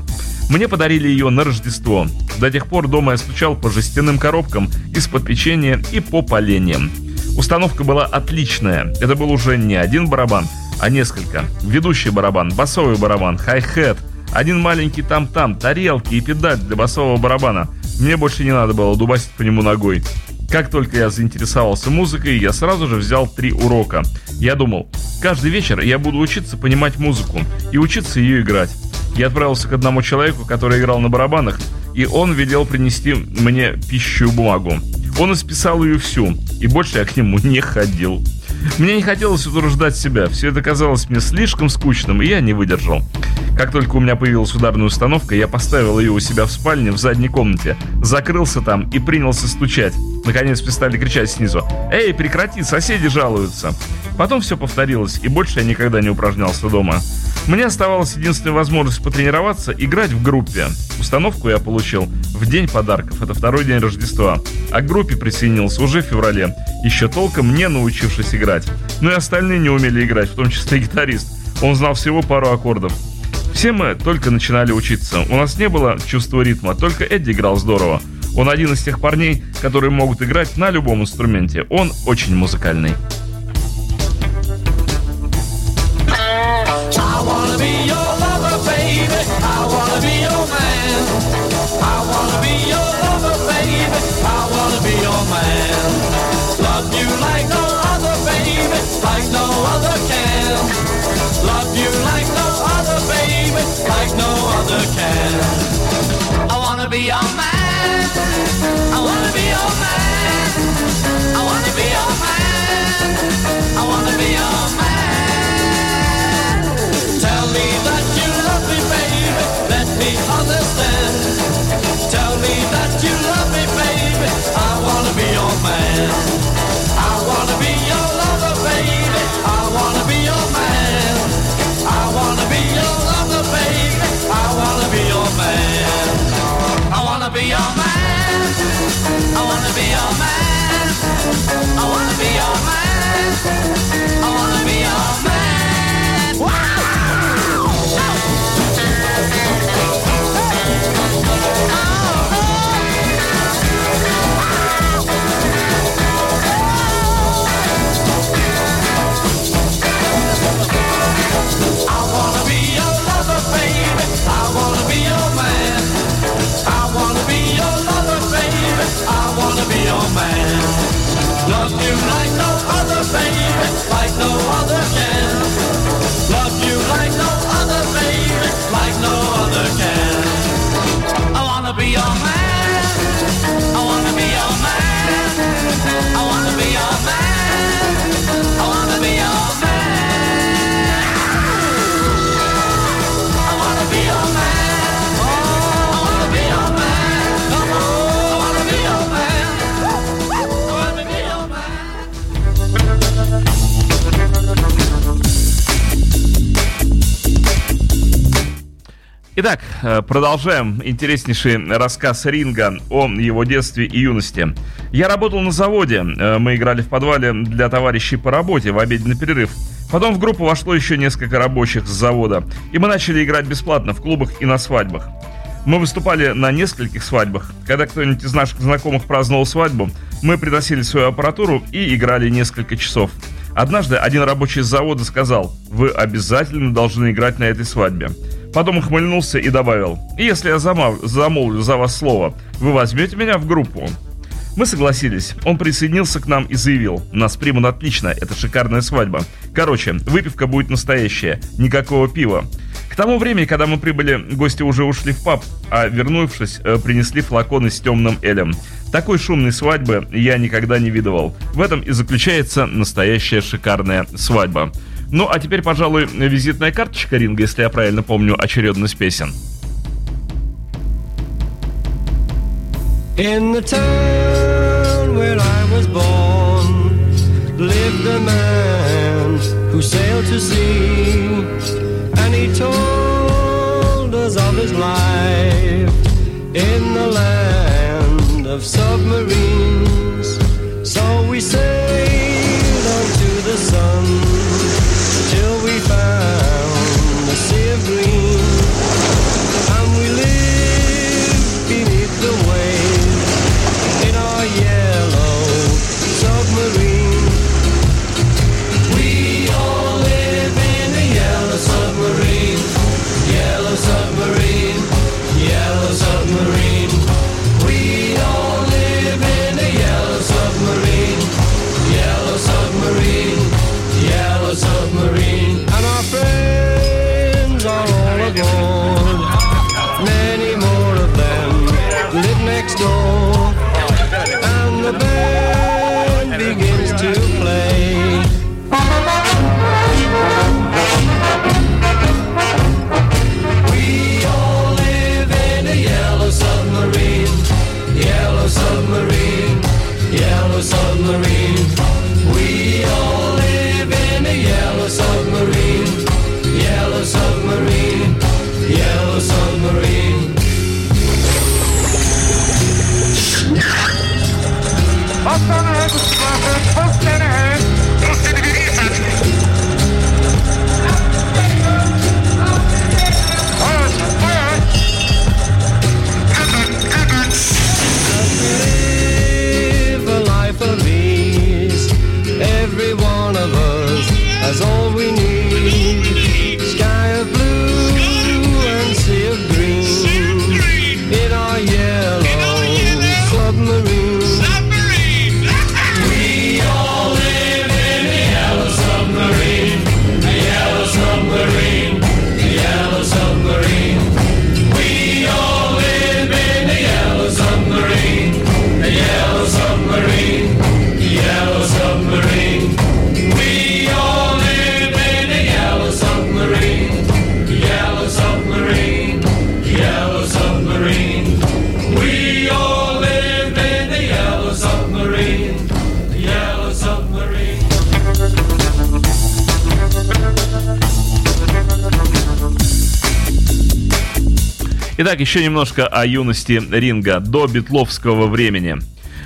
Мне подарили ее на Рождество. До тех пор дома я стучал по жестяным коробкам из-под печенья и по поленьям. Установка была отличная. Это был уже не один барабан, а несколько. Ведущий барабан, басовый барабан, хай-хет, один маленький там-там, тарелки и педаль для басового барабана. Мне больше не надо было дубасить по нему ногой. Как только я заинтересовался музыкой, я сразу же взял три урока. Я думал, каждый вечер я буду учиться понимать музыку и учиться ее играть. Я отправился к одному человеку, который играл на барабанах, и он велел принести мне пищу бумагу. Он исписал ее всю, и больше я к нему не ходил. Мне не хотелось утруждать себя, все это казалось мне слишком скучным, и я не выдержал. Как только у меня появилась ударная установка, я поставил ее у себя в спальне в задней комнате, закрылся там и принялся стучать. Наконец перестали кричать снизу «Эй, прекрати, соседи жалуются!» Потом все повторилось, и больше я никогда не упражнялся дома. Мне оставалась единственная возможность потренироваться – играть в группе. Установку я получил в день подарков, это второй день Рождества. А к группе присоединился уже в феврале, еще толком не научившись играть. Ну и остальные не умели играть, в том числе гитарист. Он знал всего пару аккордов. Все мы только начинали учиться. У нас не было чувства ритма, только Эдди играл здорово. Он один из тех парней, которые могут играть на любом инструменте. Он очень музыкальный. I wanna be your like no other can. I wanna be your man. Love you like no other, baby, like no other can. Продолжаем интереснейший рассказ Ринга о его детстве и юности. Я работал на заводе, э, мы играли в подвале для товарищей по работе в обеденный перерыв. Потом в группу вошло еще несколько рабочих с завода, и мы начали играть бесплатно в клубах и на свадьбах. Мы выступали на нескольких свадьбах. Когда кто-нибудь из наших знакомых праздновал свадьбу, мы приносили свою аппаратуру и играли несколько часов. Однажды один рабочий с завода сказал, вы обязательно должны играть на этой свадьбе. Потом ухмыльнулся и добавил, «И если я зама- замолвлю за вас слово, вы возьмете меня в группу? Мы согласились. Он присоединился к нам и заявил, нас примут отлично, это шикарная свадьба. Короче, выпивка будет настоящая, никакого пива. К тому времени, когда мы прибыли, гости уже ушли в паб, а вернувшись, э, принесли флаконы с темным элем. Такой шумной свадьбы я никогда не видывал. В этом и заключается настоящая шикарная свадьба. Ну, а теперь, пожалуй, визитная карточка ринга, если я правильно помню очередность песен. In the town where I was born lived a man who sailed to sea, and he told us of his life in the land of submarines. So we sailed Итак, еще немножко о юности ринга до битловского времени.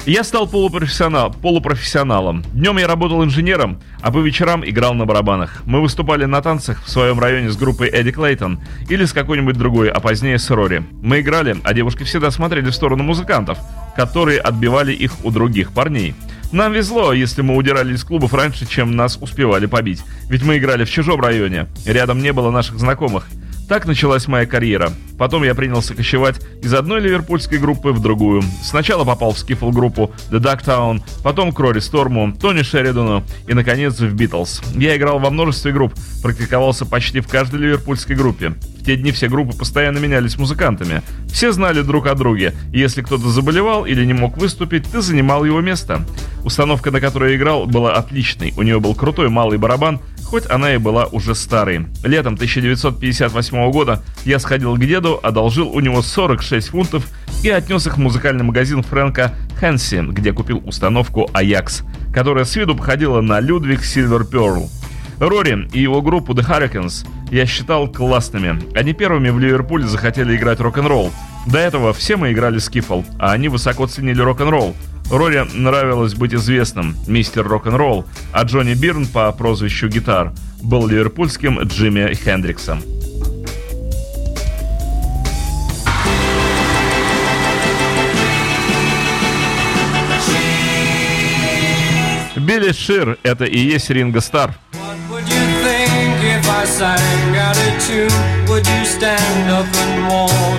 Я стал полупрофессионал, полупрофессионалом. Днем я работал инженером, а по вечерам играл на барабанах. Мы выступали на танцах в своем районе с группой Эдди Клейтон или с какой-нибудь другой, а позднее с Рори. Мы играли, а девушки всегда смотрели в сторону музыкантов, которые отбивали их у других парней. Нам везло, если мы удирали из клубов раньше, чем нас успевали побить. Ведь мы играли в чужом районе. Рядом не было наших знакомых. Так началась моя карьера. Потом я принялся кочевать из одной ливерпульской группы в другую. Сначала попал в скифл-группу The Ducktown, потом к Рори Сторму, Тони Шеридану и, наконец, в Битлз. Я играл во множестве групп, практиковался почти в каждой ливерпульской группе. В те дни все группы постоянно менялись музыкантами. Все знали друг о друге, и если кто-то заболевал или не мог выступить, ты занимал его место. Установка, на которой я играл, была отличной. У нее был крутой малый барабан, хоть она и была уже старой. Летом 1958 года я сходил к деду, одолжил у него 46 фунтов и отнес их в музыкальный магазин Фрэнка Хэнси, где купил установку Ajax, которая с виду походила на Людвиг Silver Pearl. Рори и его группу The Hurricanes я считал классными. Они первыми в Ливерпуле захотели играть рок-н-ролл. До этого все мы играли скифл, а они высоко ценили рок-н-ролл. Рори нравилось быть известным, мистер рок-н-ролл, а Джонни Бирн по прозвищу Гитар был ливерпульским Джимми Хендриксом. Билли Шир – это и есть Ринго Стар. Would you stand up and walk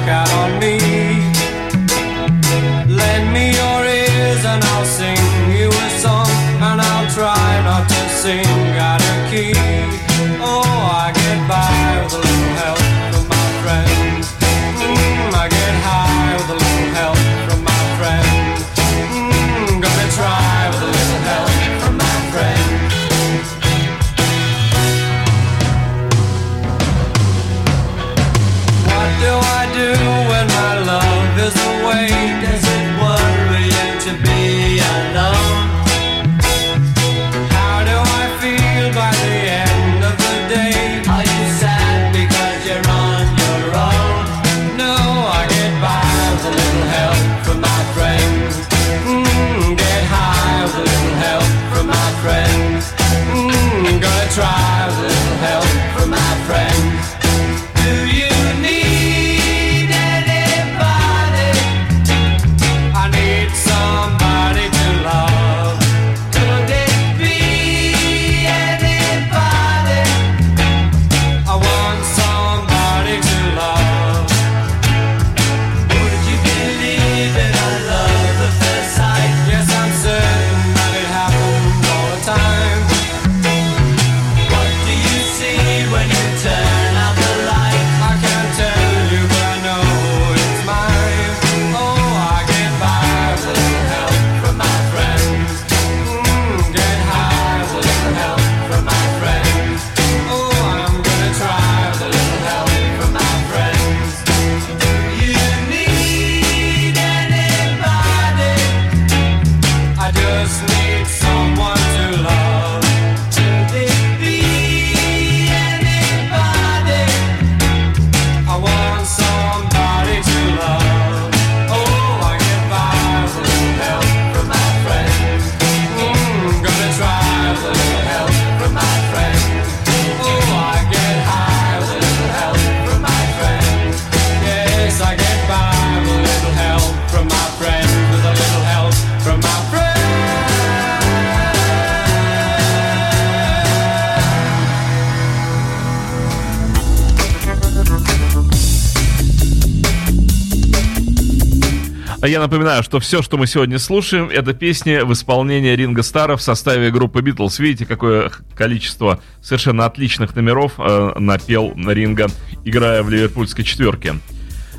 я напоминаю, что все, что мы сегодня слушаем, это песни в исполнении Ринга Стара в составе группы Битлз. Видите, какое количество совершенно отличных номеров э, напел Ринга, играя в ливерпульской четверке.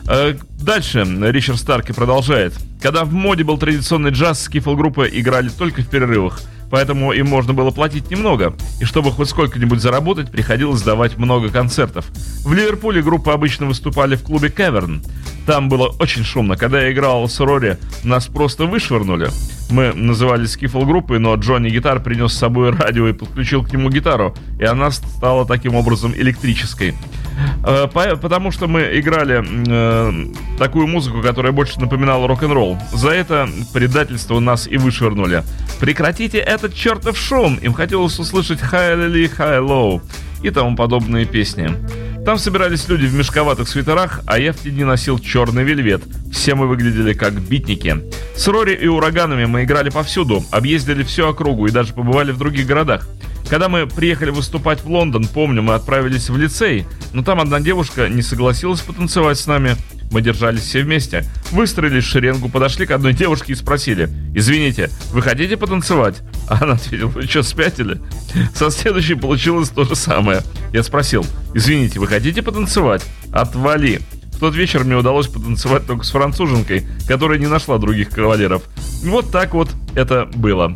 Э, Дальше Ричард Старки продолжает. Когда в моде был традиционный джаз, скифл-группы играли только в перерывах, поэтому им можно было платить немного, и чтобы хоть сколько-нибудь заработать, приходилось давать много концертов. В Ливерпуле группы обычно выступали в клубе Каверн. Там было очень шумно. Когда я играл с Рори, нас просто вышвырнули. Мы назывались скифл-группой, но Johnny Guitar принес с собой радио и подключил к нему гитару, и она стала таким образом электрической. Э, по- Потому что мы играли э, такую музыку, которая больше напоминала рок-н-ролл. За это предательство нас и вышвырнули. Прекратите этот чертов шум! Им хотелось услышать «Хай-ли, хай-лоу» и тому подобные песни. Там собирались люди в мешковатых свитерах, а я в те дни носил черный вельвет. Все мы выглядели как битники. С Рори и ураганами мы играли повсюду, объездили всю округу и даже побывали в других городах. Когда мы приехали выступать в Лондон, помню, мы отправились в лицей, но там одна девушка не согласилась потанцевать с нами. Мы держались все вместе, выстроились в шеренгу, подошли к одной девушке и спросили, «Извините, вы хотите потанцевать?» А она ответила, «Вы что, спятили?» Со следующей получилось то же самое. Я спросил, «Извините, вы хотите потанцевать?» «Отвали!» В тот вечер мне удалось потанцевать только с француженкой, которая не нашла других кавалеров. Вот так вот это было.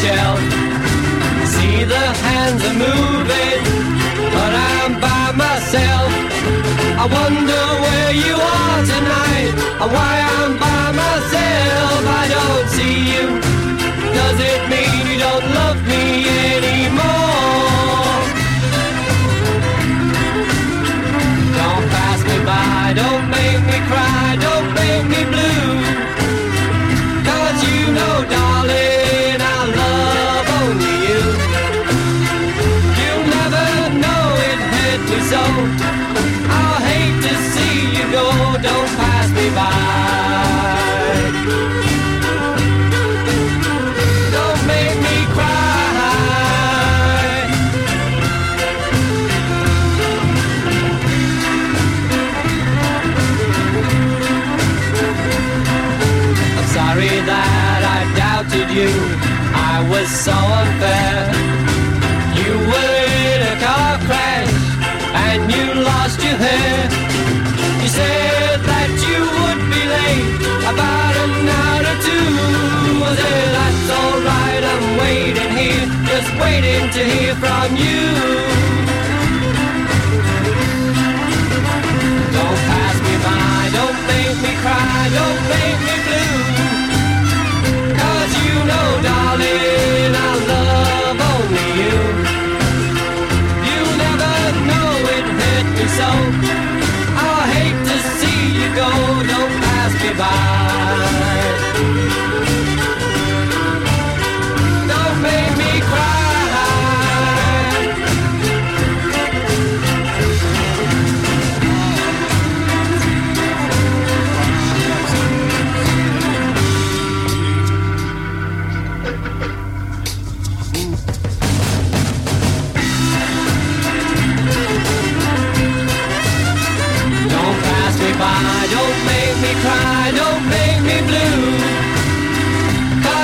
shelf. See the hands are moving, but I'm by myself. I wonder where you are tonight, and waiting to hear from you. Don't pass me by, don't make me cry, don't make me blue. Cause you know, darling, I love only you. You never know it hurt me so. I hate to see you go, don't pass me by.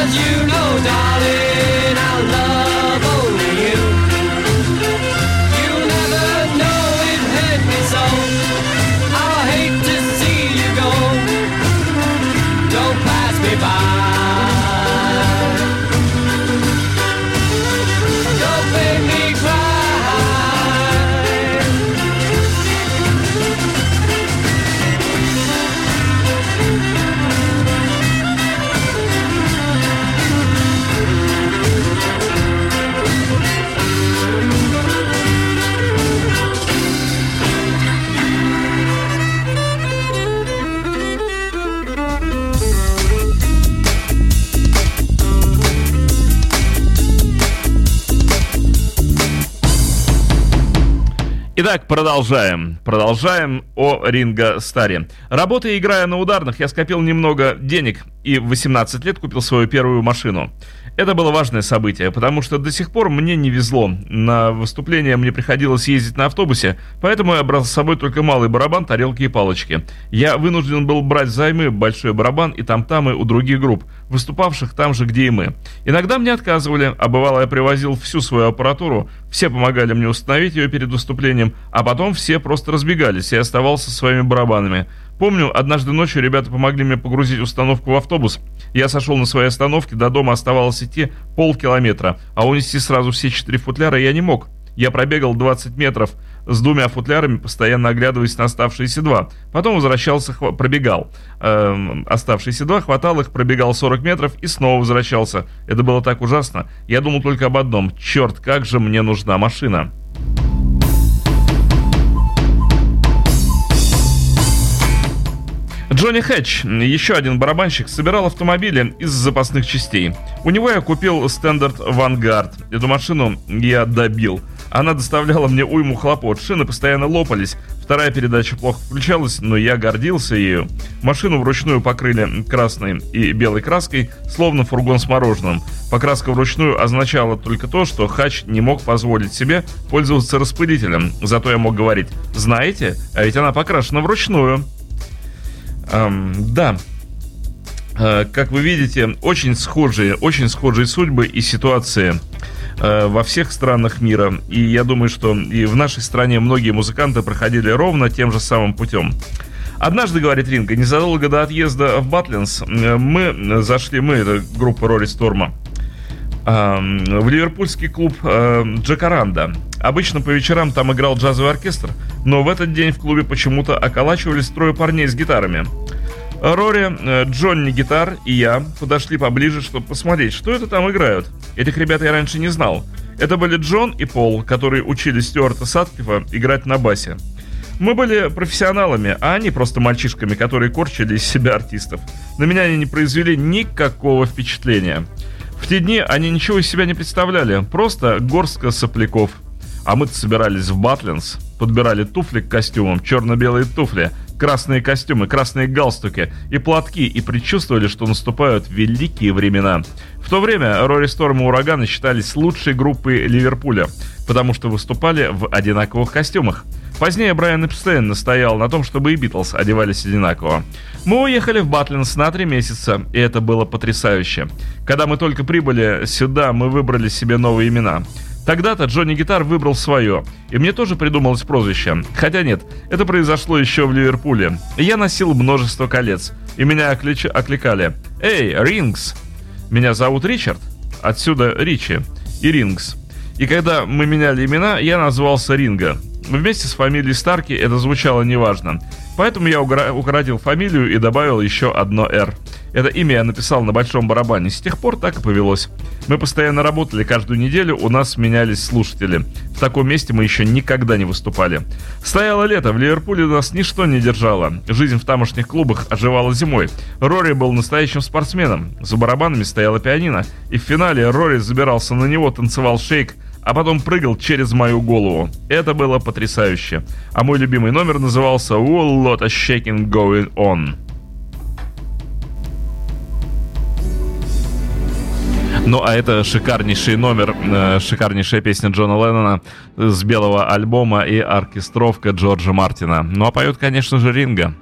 You know, darling, Итак, продолжаем. Продолжаем о Ринго Старе. Работая и играя на ударных, я скопил немного денег и в 18 лет купил свою первую машину. Это было важное событие, потому что до сих пор мне не везло. На выступление мне приходилось ездить на автобусе, поэтому я брал с собой только малый барабан, тарелки и палочки. Я вынужден был брать займы большой барабан и там-тамы у других групп, выступавших там же, где и мы. Иногда мне отказывали, а бывало я привозил всю свою аппаратуру, все помогали мне установить ее перед выступлением, а потом все просто разбегались, и я оставался со своими барабанами. Помню, однажды ночью ребята помогли мне погрузить установку в автобус. Я сошел на своей остановке, до дома оставалось идти полкилометра, а унести сразу все четыре футляра я не мог. Я пробегал 20 метров с двумя футлярами, постоянно оглядываясь на оставшиеся два. Потом возвращался, хва- пробегал. Эм, оставшиеся два, хватал их, пробегал 40 метров и снова возвращался. Это было так ужасно. Я думал только об одном. Черт, как же мне нужна машина. Джонни Хэтч, еще один барабанщик, собирал автомобили из запасных частей. У него я купил Standard Vanguard. Эту машину я добил. Она доставляла мне уйму хлопот, шины постоянно лопались, вторая передача плохо включалась, но я гордился ею. Машину вручную покрыли красной и белой краской, словно фургон с мороженым. Покраска вручную означала только то, что Хач не мог позволить себе пользоваться распылителем. Зато я мог говорить, знаете, а ведь она покрашена вручную. Да, Э, как вы видите, очень схожие, очень схожие судьбы и ситуации э, во всех странах мира. И я думаю, что и в нашей стране многие музыканты проходили ровно тем же самым путем. Однажды, говорит Ринга, незадолго до отъезда в Батлинс, э, мы зашли, мы, это группа Рори Сторма, в ливерпульский клуб Джакаранда. Обычно по вечерам там играл джазовый оркестр, но в этот день в клубе почему-то околачивались трое парней с гитарами. Рори, э, Джонни гитар и я подошли поближе, чтобы посмотреть, что это там играют. Этих ребят я раньше не знал. Это были Джон и Пол, которые учили Стюарта Садклифа играть на басе. Мы были профессионалами, а они просто мальчишками, которые корчили из себя артистов. На меня они не произвели никакого впечатления. В те дни они ничего из себя не представляли, просто горстка сопляков. А мы-то собирались в Батлинс, подбирали туфли к костюмам, черно-белые туфли, красные костюмы, красные галстуки и платки и предчувствовали, что наступают великие времена. В то время Рори Сторм и Ураганы считались лучшей группой Ливерпуля, потому что выступали в одинаковых костюмах. Позднее Брайан Эпстейн настоял на том, чтобы и Битлз одевались одинаково. Мы уехали в Батлинс на три месяца, и это было потрясающе. Когда мы только прибыли сюда, мы выбрали себе новые имена. Тогда-то Джонни Гитар выбрал свое, и мне тоже придумалось прозвище. Хотя нет, это произошло еще в Ливерпуле. Я носил множество колец, и меня оклич... окликали «Эй, Рингс!» Меня зовут Ричард, отсюда Ричи, и Рингс. И когда мы меняли имена, я назвался Ринга. Вместе с фамилией Старки это звучало неважно. Поэтому я украдил фамилию и добавил еще одно «Р». Это имя я написал на большом барабане. С тех пор так и повелось. Мы постоянно работали, каждую неделю у нас менялись слушатели. В таком месте мы еще никогда не выступали. Стояло лето, в Ливерпуле нас ничто не держало. Жизнь в тамошних клубах оживала зимой. Рори был настоящим спортсменом. За барабанами стояла пианино. И в финале Рори забирался на него, танцевал шейк, а потом прыгал через мою голову. Это было потрясающе. А мой любимый номер назывался «Whole lot of shaking going on». Ну, а это шикарнейший номер, э, шикарнейшая песня Джона Леннона с белого альбома и оркестровка Джорджа Мартина. Ну, а поет, конечно же, Ринга.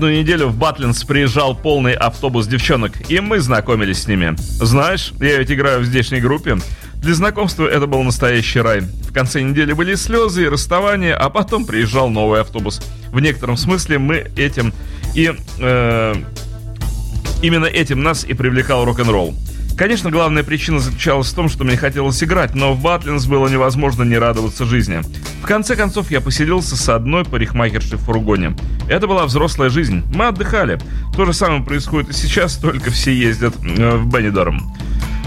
Каждую неделю в Батлинс приезжал полный автобус девчонок, и мы знакомились с ними. Знаешь, я ведь играю в здешней группе. Для знакомства это был настоящий рай. В конце недели были слезы и расставания, а потом приезжал новый автобус. В некотором смысле мы этим и... э, именно этим нас и привлекал рок-н-ролл. Конечно, главная причина заключалась в том, что мне хотелось играть, но в Батлинс было невозможно не радоваться жизни. В конце концов, я поселился с одной парикмахершей в фургоне. Это была взрослая жизнь. Мы отдыхали. То же самое происходит и сейчас, только все ездят э, в Беннидорм.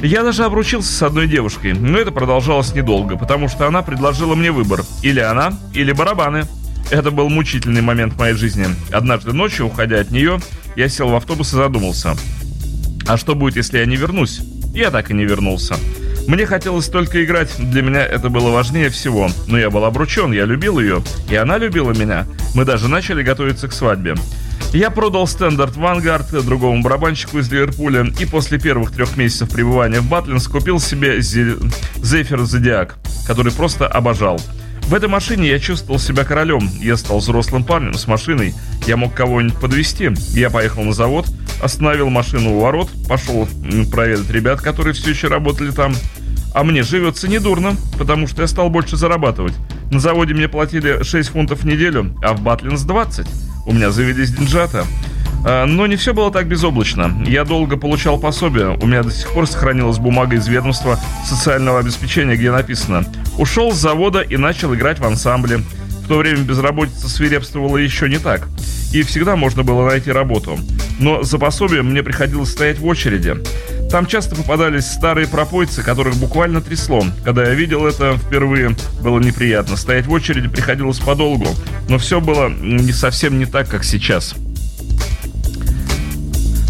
Я даже обручился с одной девушкой, но это продолжалось недолго, потому что она предложила мне выбор. Или она, или барабаны. Это был мучительный момент в моей жизни. Однажды ночью, уходя от нее, я сел в автобус и задумался. А что будет, если я не вернусь? Я так и не вернулся. Мне хотелось только играть, для меня это было важнее всего. Но я был обручен, я любил ее, и она любила меня. Мы даже начали готовиться к свадьбе. Я продал стендарт Vanguard другому барабанщику из Ливерпуля и после первых трех месяцев пребывания в Батлинс купил себе Зе- Zephyr Zodiac, который просто обожал. В этой машине я чувствовал себя королем. Я стал взрослым парнем с машиной. Я мог кого-нибудь подвести. Я поехал на завод, остановил машину у ворот, пошел проведать ребят, которые все еще работали там. А мне живется недурно, потому что я стал больше зарабатывать. На заводе мне платили 6 фунтов в неделю, а в Батлинс 20. У меня завелись деньжата. А, Но не все было так безоблачно. Я долго получал пособие. У меня до сих пор сохранилась бумага из ведомства социального обеспечения, где написано «Ушел с завода и начал играть в ансамбле». В то время безработица свирепствовала еще не так. И всегда можно было найти работу. Но за пособием мне приходилось стоять в очереди. Там часто попадались старые пропойцы, которых буквально трясло. Когда я видел это впервые, было неприятно. Стоять в очереди приходилось подолгу. Но все было не совсем не так, как сейчас.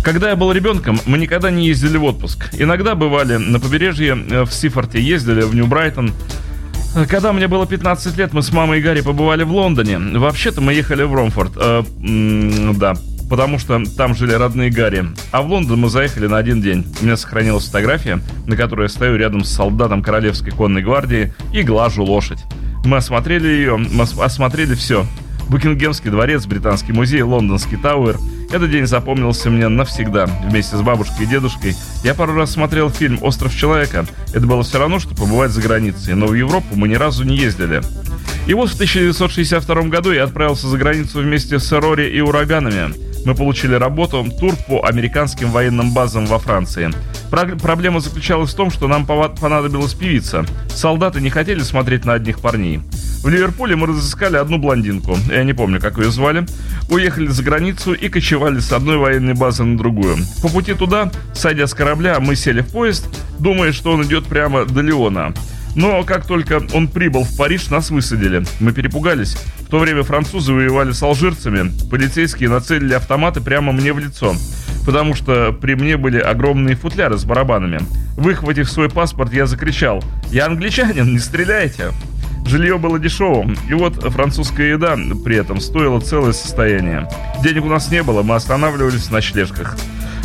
Когда я был ребенком, мы никогда не ездили в отпуск. Иногда бывали на побережье, э, в Сифорте ездили, в Нью-Брайтон. Э, Когда мне было 15 лет, мы с мамой и Гарри побывали в Лондоне. Вообще-то мы ехали в Ромфорд. Э, да, потому что там жили родные Гарри. А в Лондон мы заехали на один день. У меня сохранилась фотография, на которой я стою рядом с солдатом Королевской конной гвардии и глажу лошадь. Мы осмотрели ее, мы ос- осмотрели все. Букингемский дворец, Британский музей, Лондонский Тауэр. Этот день запомнился мне навсегда. Вместе с бабушкой и дедушкой я пару раз смотрел фильм «Остров человека». Это было все равно, что побывать за границей, но в Европу мы ни разу не ездили. И вот в 1962 году я отправился за границу вместе с Рори и ураганами. Мы получили работу, тур по американским военным базам во Франции. Про- проблема заключалась в том, что нам понадобилась певица. Солдаты не хотели смотреть на одних парней. В Ливерпуле мы разыскали одну блондинку, я не помню, как ее звали, уехали за границу и кочевали с одной военной базы на другую. По пути туда, сойдя с корабля, мы сели в поезд, думая, что он идет прямо до Леона. Но как только он прибыл в Париж, нас высадили. Мы перепугались. В то время французы воевали с алжирцами. Полицейские нацелили автоматы прямо мне в лицо. Потому что при мне были огромные футляры с барабанами. Выхватив свой паспорт, я закричал «Я англичанин, не стреляйте!» Жилье было дешевым, и вот французская еда при этом стоила целое состояние. Денег у нас не было, мы останавливались в ночлежках.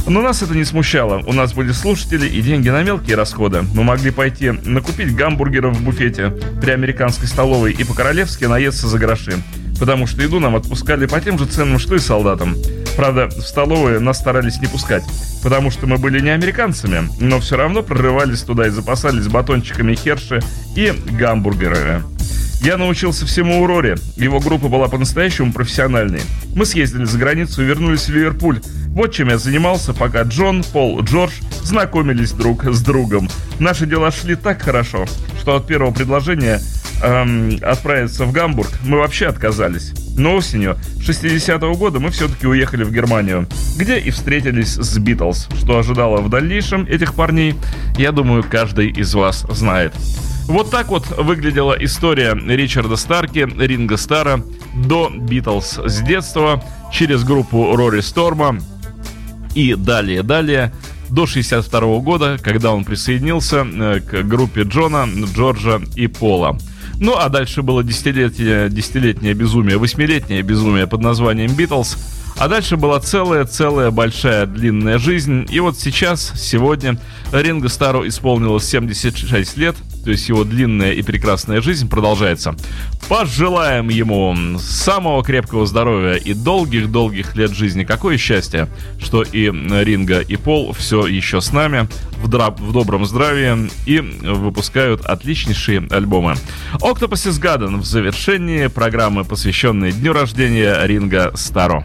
Но нас это не смущало. У нас были слушатели и деньги на мелкие расходы. Мы могли пойти накупить гамбургеров в буфете при американской столовой и по-королевски наесться за гроши. Потому что еду нам отпускали по тем же ценам, что и солдатам. Правда, в столовые нас старались не пускать, потому что мы были не американцами, но все равно прорывались туда и запасались батончиками Херши и гамбургерами. Я научился всему у Рори. Его группа была по-настоящему профессиональной. Мы съездили за границу и вернулись в Ливерпуль. Вот чем я занимался, пока Джон, Пол, Джордж знакомились друг с другом. Наши дела шли так хорошо, что от первого предложения эм, отправиться в Гамбург мы вообще отказались. Но осенью 60-го года мы все-таки уехали в Германию, где и встретились с Битлз. Что ожидало в дальнейшем этих парней, я думаю, каждый из вас знает. Вот так вот выглядела история Ричарда Старки, Ринга Стара до Битлз с детства, через группу Рори Сторма и далее-далее до 62 года, когда он присоединился э, к группе Джона, Джорджа и Пола. Ну а дальше было десятилетие, десятилетнее безумие, восьмилетнее безумие под названием Битлз. А дальше была целая-целая большая длинная жизнь. И вот сейчас, сегодня, Ринго Стару исполнилось 76 лет, то есть его длинная и прекрасная жизнь продолжается. Пожелаем ему самого крепкого здоровья и долгих-долгих лет жизни. Какое счастье, что и Ринга, и Пол все еще с нами, в, дра- в добром здравии и выпускают отличнейшие альбомы. Octopus is Garden в завершении программы, посвященной дню рождения Ринга Старо.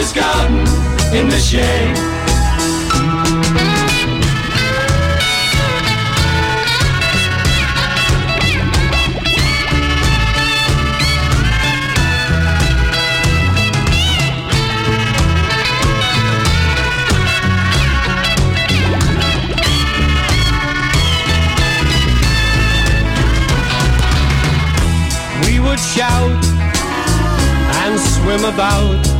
Octopus's garden in the shade. We would shout and swim about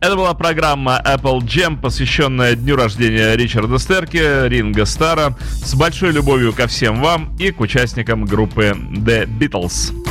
Это была программа Apple Jam, посвященная дню рождения Ричарда Стерки, Ринга Стара, с большой любовью ко всем вам и к участникам группы The Beatles.